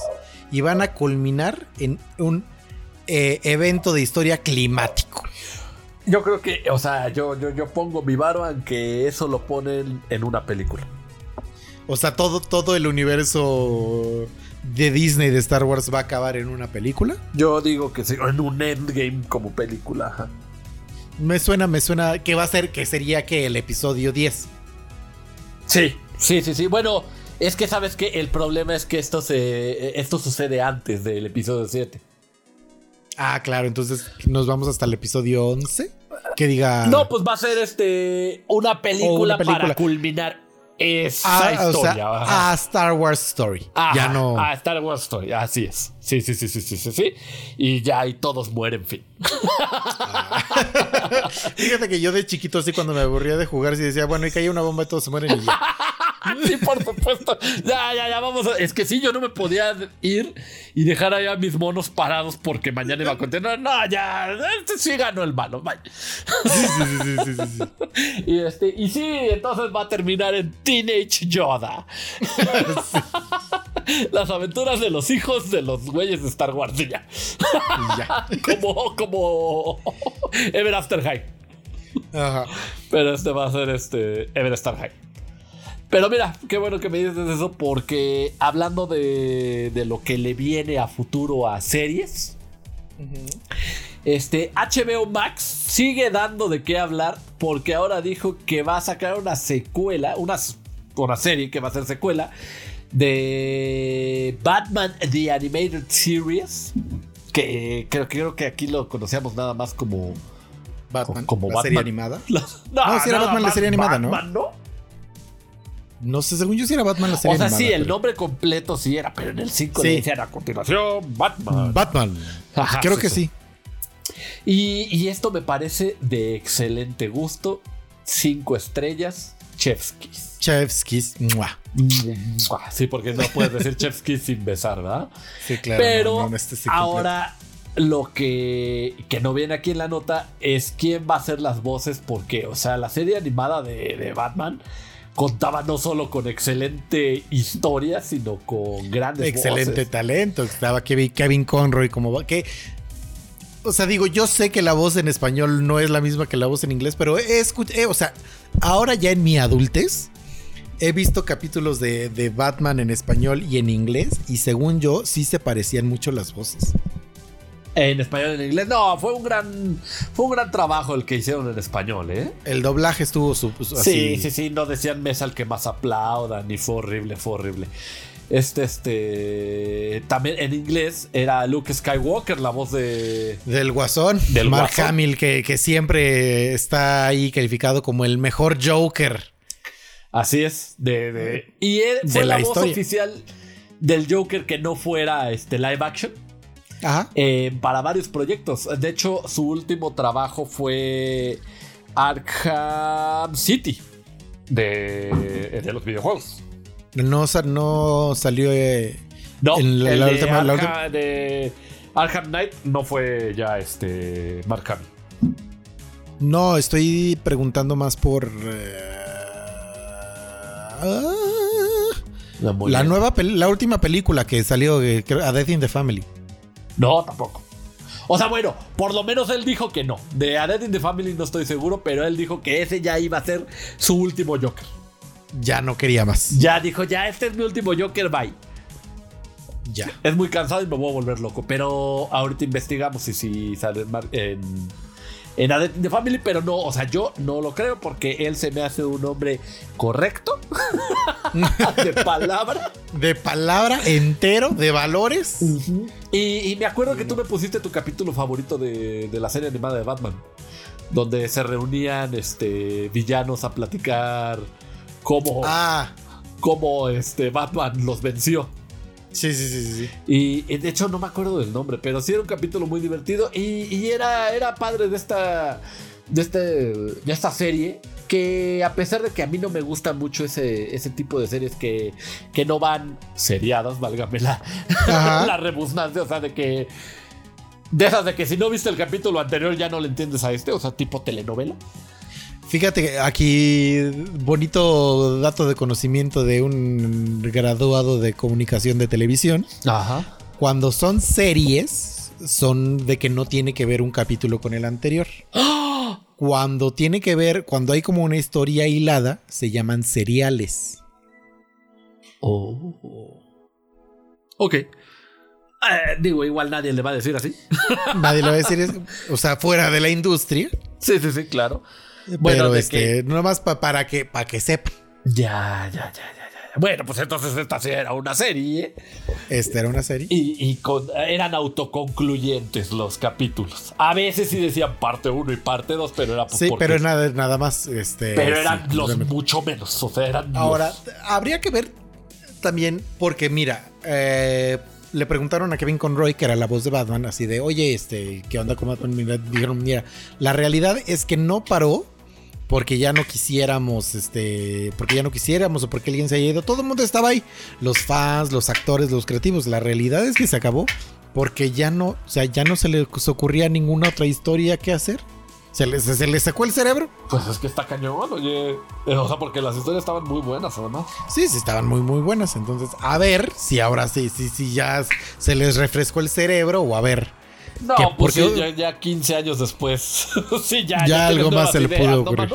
y van a culminar en un eh, evento de historia climático. Yo creo que, o sea, yo, yo, yo pongo mi varo en que eso lo ponen en una película. O sea, todo, todo el universo de Disney de Star Wars va a acabar en una película. Yo digo que sí, en un endgame como película. ajá. Me suena, me suena que va a ser, que sería que el episodio 10. Sí, sí, sí, sí. Bueno, es que sabes que el problema es que esto se esto sucede antes del episodio 7. Ah, claro, entonces nos vamos hasta el episodio 11. Que diga. No, pues va a ser este una película, una película. para culminar esa Ah, o historia. sea, a Star Wars Story. Ajá, ya no. A Star Wars Story, así es. Sí, sí, sí, sí, sí, sí, sí. Y ya y todos mueren, fin. Fíjate que yo de chiquito, así cuando me aburría de jugar, sí decía, bueno, y caía una bomba y todos se mueren y ya. sí, por supuesto. Ya, ya, ya, vamos a... Es que sí, yo no me podía ir y dejar allá a mis monos parados porque mañana iba a continuar. No, ya, este sí ganó el malo, bye. Sí, sí, sí, sí, sí, sí. Y, este, y sí, entonces va a terminar en Teenage Yoda. Las aventuras de los hijos de los güeyes de Star Wars. ya. Como, como Ever After High. Ajá. Pero este va a ser este Ever Star High. Pero mira, qué bueno que me dices eso porque hablando de, de lo que le viene a futuro a series, este HBO Max sigue dando de qué hablar porque ahora dijo que va a sacar una secuela, una, una serie que va a ser secuela de Batman The Animated Series, que creo, creo que aquí lo conocíamos nada más como Batman. como la serie Batman. animada. no, No, sí era Batman la serie animada, ¿no? Batman, ¿no? No sé, según yo sí era Batman la serie O sea, animada. sí, el pero- nombre completo sí era, pero en el 5 Sí. le decían a continuación Batman. Batman. Ajá, Creo sí, que sí. Y, y esto me parece de excelente gusto. Cinco estrellas, Chevskis. Chevskis. ¡mua! Sí, porque no puedes decir Chevskis sin besar, ¿verdad? Sí, claro. Pero no, no, este sí ahora lo que, que no viene aquí en la nota es quién va a hacer las voces, porque, o sea, la serie animada de, de Batman contaba no solo con excelente historia, sino con grandes Excelente voces. talento. Estaba Kevin, Kevin Conroy como que o sea, digo, yo sé que la voz en español no es la misma que la voz en inglés, pero he eh, o sea, ahora ya en mi adultez he visto capítulos de, de Batman en español y en inglés y según yo sí se parecían mucho las voces. En español y en inglés. No, fue un gran. Fue un gran trabajo el que hicieron en español, ¿eh? El doblaje estuvo su, su- Sí, así. sí, sí. No decían mesa al que más aplaudan. Y fue horrible, fue horrible. Este, este. También en inglés era Luke Skywalker, la voz de. Del Guasón, Del Mark Guasón. Hamill, que, que siempre está ahí calificado como el mejor Joker. Así es. De, de- y él De fue la, la voz oficial del Joker que no fuera este live action. Ajá. eh, para varios proyectos. De hecho, su último trabajo fue Arkham City. De, de los videojuegos. No, no salió. eh, No, En la- el la de, última- la Arkham, de Arkham Knight no fue ya este Mark Hamill. no, estoy preguntando más por. eh, la nueva, la última película que salió, eh, A Death in the Family. No, tampoco. O sea, bueno, por lo menos él dijo que no. De A Dead in the Family no estoy seguro, pero él dijo que ese ya iba a ser su último Joker. Ya no quería más. Ya dijo, ya este es mi último Joker, bye. Ya. Es muy cansado y me voy a volver loco. Pero ahorita investigamos si, si sale en, en, en A Death in the Family, pero no, o sea, yo no lo creo porque él se me hace un hombre correcto, de palabra. De palabra entero, de valores. Y, y me acuerdo que tú me pusiste tu capítulo favorito de, de la serie animada de Batman, donde se reunían este, villanos a platicar cómo, Ah, cómo este, Batman los venció. Sí, sí, sí, sí. Y, y de hecho no me acuerdo del nombre, pero sí era un capítulo muy divertido y, y era, era padre de esta, de, este, de esta serie. Que a pesar de que a mí no me gusta mucho ese, ese tipo de series que, que no van seriadas, válgame la, la rebusnancia, o sea, de que. De esas de que si no viste el capítulo anterior ya no le entiendes a este, o sea, tipo telenovela. Fíjate aquí, bonito dato de conocimiento de un graduado de comunicación de televisión. Ajá. Cuando son series, son de que no tiene que ver un capítulo con el anterior. Cuando tiene que ver, cuando hay como una historia hilada, se llaman seriales. Oh. Ok. Eh, digo, igual nadie le va a decir así. Nadie lo va a decir, o sea, fuera de la industria. Sí, sí, sí, claro. Bueno, pero este, nomás pa- para que, para que sepan. Ya, ya, ya, ya. Bueno, pues entonces esta sí era una serie. Esta era una serie. Y, y con- eran autoconcluyentes los capítulos. A veces sí decían parte 1 y parte 2, pero era pues Sí, pero nada, nada más. Este, pero sí, eran los mucho menos. O sea, eran los- Ahora, habría que ver también, porque mira, eh, le preguntaron a Kevin Conroy, que era la voz de Batman, así de, oye, este, ¿qué onda con Batman? Dijeron, mira, la realidad es que no paró porque ya no quisiéramos, este, porque ya no quisiéramos o porque alguien se haya ido. Todo el mundo estaba ahí, los fans, los actores, los creativos. La realidad es que se acabó porque ya no, o sea, ya no se les ocurría ninguna otra historia que hacer. Se les, se les sacó el cerebro. Pues es que está cañón, oye. Eh, O sea, porque las historias estaban muy buenas, además. Sí, sí, estaban muy, muy buenas. Entonces, a ver si ahora sí, sí, sí, ya se les refrescó el cerebro o a ver. No, Que pues porque- sí, ya, ya 15 años después. sí, ya. Ya algo más se le pudo ¿no, ocurrir.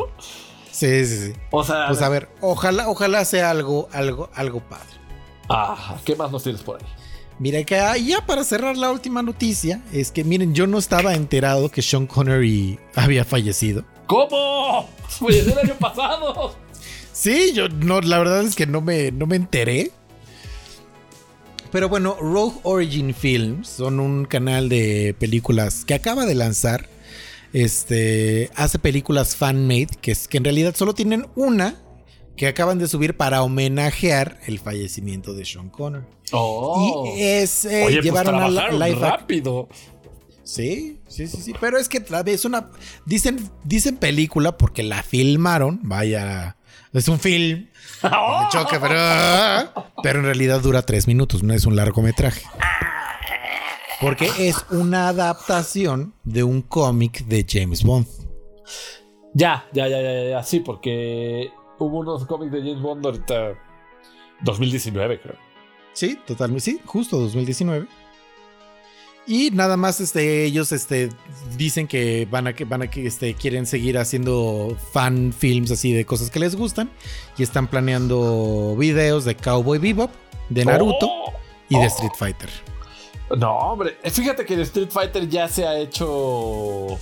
Sí, sí, sí. O sea, Pues a ver, ojalá, ojalá sea algo, algo, algo padre. ah, ¿qué más nos tienes por ahí? Mira que ah, ya para cerrar la última noticia, es que miren, yo no estaba enterado que Sean Connery había fallecido. ¿Cómo? Pues el año pasado. Sí, yo no, la verdad es que no me, no me enteré. Pero bueno, Rogue Origin Films son un canal de películas que acaba de lanzar. Este hace películas fan-made, que, es, que en realidad solo tienen una que acaban de subir para homenajear el fallecimiento de Sean Connery. Oh. Y es, eh, Oye, pues llevaron a live rápido. Sí, sí, sí, sí. Pero es que es una. Dicen, dicen película porque la filmaron. Vaya. Es un film. Me choca, pero. Pero en realidad dura tres minutos, no es un largometraje. Porque es una adaptación de un cómic de James Bond. Ya, ya, ya, ya, ya, ya, sí, porque hubo unos cómics de James Bond ahorita 2019, creo. Sí, totalmente. Sí, justo 2019. Y nada más este, ellos este, dicen que van a que van a que este, quieren seguir haciendo fan films así de cosas que les gustan. Y están planeando videos de Cowboy Bebop, de Naruto Oh. y de Oh. Street Fighter. No, hombre, eh, fíjate que de Street Fighter ya se ha hecho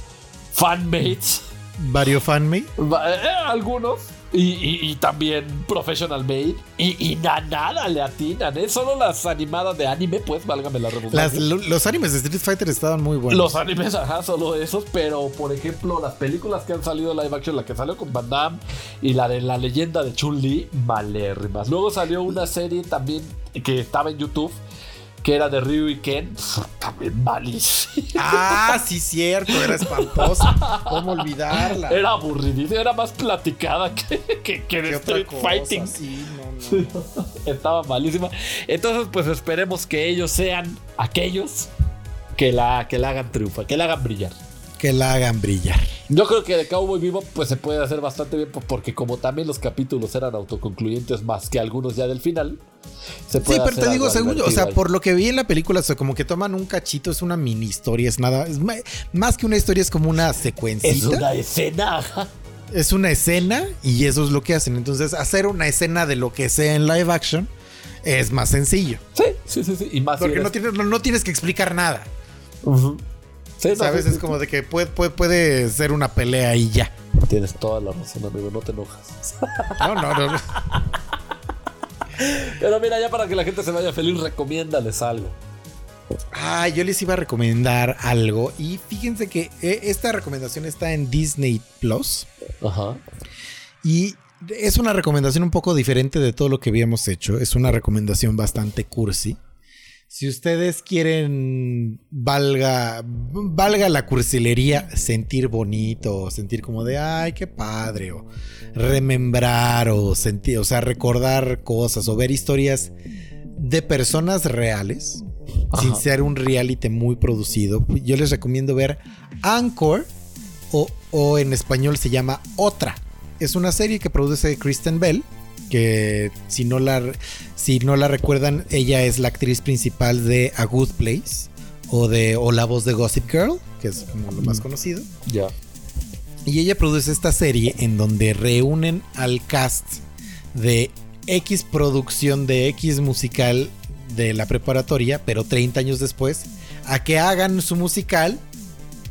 fanmates, Varios fanmade. Va- eh, algunos, y, y- y también professional made, y, y na- nada le atinan, ¿eh? Solo las animadas de anime, pues, válgame la Las- redundancia. lo- los animes de Street Fighter estaban muy buenos. Los animes, ajá, solo esos, pero por ejemplo, las películas que han salido live action, la que salió con Van Damme y la de la leyenda de Chun-Li, malérrimas. Luego salió una serie también que estaba en YouTube, que era de Ryu y Ken, también malísima. Ah, sí, cierto, era espantosa. ¿Cómo olvidarla? Era aburridísima, era más platicada que, que, que de ¿Qué otra Street cosa? Fighting. Sí, no, no. Estaba malísima. Entonces, pues esperemos que ellos sean aquellos que la, que la hagan triunfar, que la hagan brillar. Que la hagan brillar. Yo creo que de Cowboy Vivo pues se puede hacer bastante bien po- porque como también los capítulos eran autoconcluyentes más que algunos ya del final. Se Sí, puede pero hacer te digo, según yo, o sea, ahí. por lo que vi en la película, o sea, como que toman un cachito, es una mini historia, es nada, es más que una historia, es como una secuencita. es una escena. es una escena y eso es lo que hacen. Entonces, hacer una escena de lo que sea en live action es más sencillo. Sí, sí, sí, sí. Y más si Porque no tienes, no, no tienes que explicar nada. Ujú. Sí, no, ¿Sabes? sí, sí, Es como de que puede, puede, puede ser una pelea y ya. Tienes toda la razón, amigo, no te enojas. No, no, no. no. Pero mira, ya para que la gente se vaya feliz, recomiéndales algo. Ah, yo les iba a recomendar algo. Y fíjense que eh, esta recomendación está en Disney Plus. Ajá. Y es una recomendación un poco diferente de todo lo que habíamos hecho. Es una recomendación bastante cursi. Si ustedes quieren, valga, valga la cursilería, sentir bonito, sentir como de, ay, qué padre, o remembrar, o sentir, o sea, recordar cosas, o ver historias de personas reales, sin ser un reality muy producido, yo les recomiendo ver Anchor, o, o en español se llama Otra. Es una serie que produce Kristen Bell, que si no la, si no la recuerdan, ella es la actriz principal de A Good Place o de o la voz de Gossip Girl, que es como lo más conocido. Ya. Y ella produce esta serie en donde reúnen al cast de X producción de X musical de la preparatoria, pero 30 años después, a que hagan su musical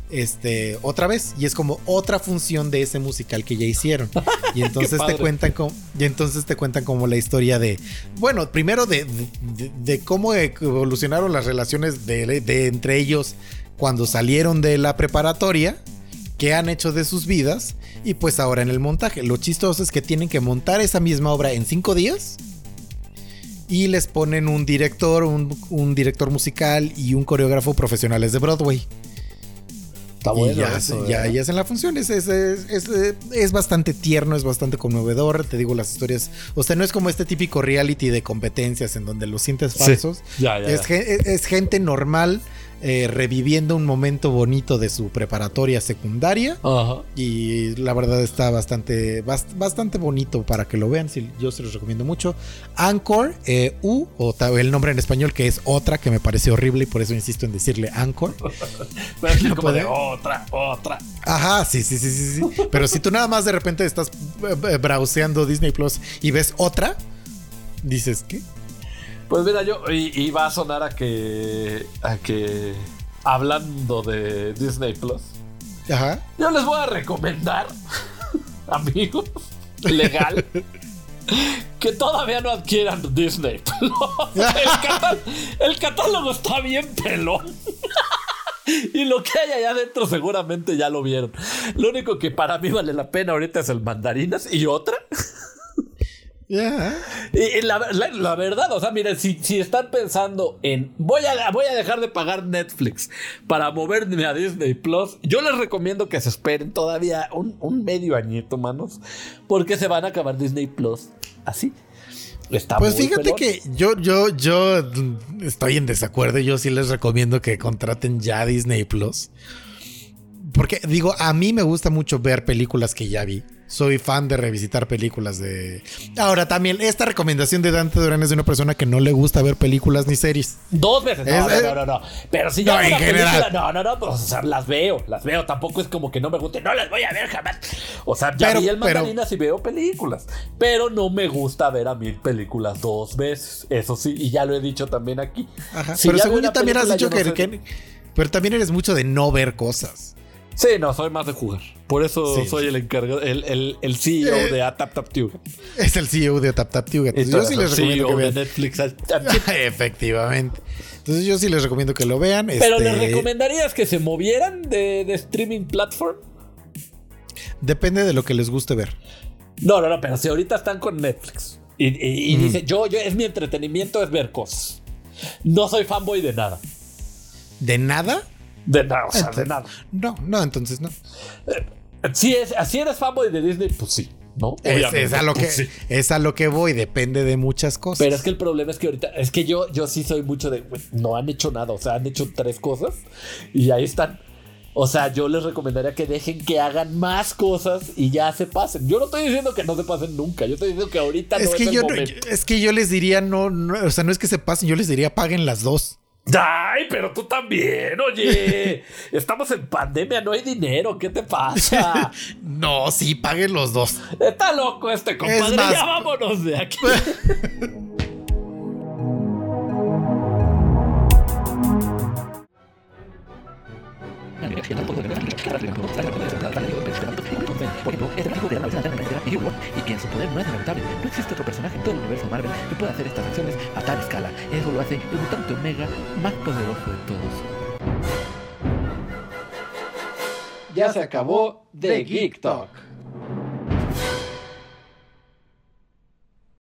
este otra vez y es como otra función de ese musical que ya hicieron y entonces te cuentan como y entonces te cuentan como la historia de bueno primero de, de- de cómo evolucionaron las relaciones de, de entre ellos cuando salieron de la preparatoria qué han hecho de sus vidas y pues ahora en el montaje. Lo chistoso es que tienen que montar esa misma obra en cinco días y les ponen un director, un, un director musical y un coreógrafo profesionales de Broadway. Está y bueno. ya, eso, ya, ¿eh? ya hacen la función. Es, es, es- es- es bastante tierno, es bastante conmovedor. Te digo, las historias. O sea, no es como este típico reality de competencias en donde los sientes Sí. falsos. Ya, ya, Es, ya. gen- es- es gente normal eh, reviviendo un momento bonito de su preparatoria secundaria. Y la verdad está bastante, bast- bastante bonito para que lo vean. sí, yo se los recomiendo mucho. Anchor, eh, U, o el nombre en español que es otra, que me parece horrible y por eso insisto en decirle Anchor. No como de otra, otra. Ajá, sí, sí, sí, sí, sí. Pero si tú nada más de repente estás eh, browseando Disney Plus y ves otra, dices, ¿qué? Pues mira, yo y, va a sonar a que a que hablando de Disney Plus, Ajá. yo les voy a recomendar, amigos, legal, que todavía no adquieran Disney Plus. El, el catálogo está bien pelón. Y lo que hay allá adentro seguramente ya lo vieron. Lo único que para mí vale la pena ahorita es el mandarinas y otra. Y, la, la- la verdad, o sea, miren, si, si están pensando en voy a, voy a dejar de pagar Netflix para moverme a Disney Plus, yo les recomiendo que se esperen todavía un, un medio añito, manos, porque se van a acabar Disney Plus así. Está Pues fíjate pelón. que yo, yo, yo estoy en desacuerdo. Yo sí les recomiendo que contraten ya Disney Plus. Porque digo, a mí me gusta mucho ver películas que ya vi. Soy fan de revisitar películas de... Ahora también, esta recomendación de Dante Durán es de una persona que no le gusta ver películas ni series. Dos veces. No, Es- no, no, no, no. Pero si No, yo veo en una película, no, no, no, pues, o sea, las veo, las veo. Tampoco es como que no me guste, no las voy a ver jamás. O sea, ya Pero- vi el pero- mandarinas y veo películas. Pero no me gusta ver a mí películas dos veces. Eso sí, y ya lo he dicho también aquí. Ajá. Si pero según yo también has dicho que, no sé- que- Pero también eres mucho de no ver cosas. Sí, no, soy más de jugar. Por eso Sí. soy el encargado, el, el, el CEO Eh, de AtapTapTube. Es el CEO de TapTapTube. Entonces yo sí les recomiendo que CEO de vean. Netflix. Efectivamente. Entonces yo sí les recomiendo que lo vean. Pero este, ¿les recomendarías que se movieran de, de streaming platform? Depende de lo que les guste ver. No, no, no, pero si ahorita están con Netflix y, y- y dice, yo, yo, es mi entretenimiento, es ver cosas. No soy fanboy de nada. ¿De nada? De nada, o sea, de nada. No, no, entonces no. Si, es, si eres fanboy de Disney, pues sí, ¿no? Es, es a lo que, pues sí. es a lo que voy, depende de muchas cosas. Pero es que el problema es que ahorita, es que yo, yo sí soy mucho de, no han hecho nada, o sea, han hecho tres cosas y ahí están. O sea, yo les recomendaría que dejen que hagan más cosas y ya se pasen. Yo no estoy diciendo que no se pasen nunca, yo estoy diciendo que ahorita es no que es el yo no- momento. es que yo les diría no, no, o sea, no es que se pasen, yo les diría paguen las dos. Ay, pero tú también, oye. Estamos en pandemia, no hay dinero. ¿Qué te pasa? No, sí, paguen los dos. Está loco este compadre. Es más- Ya vámonos de aquí. Ejemplo, este mágico de la New World y que en su poder no es lamentable. No existe otro personaje en todo el universo Marvel que pueda hacer estas acciones a tal escala. Eso lo hace el mutante Omega más poderoso de todos. Ya se acabó The Geek Talk.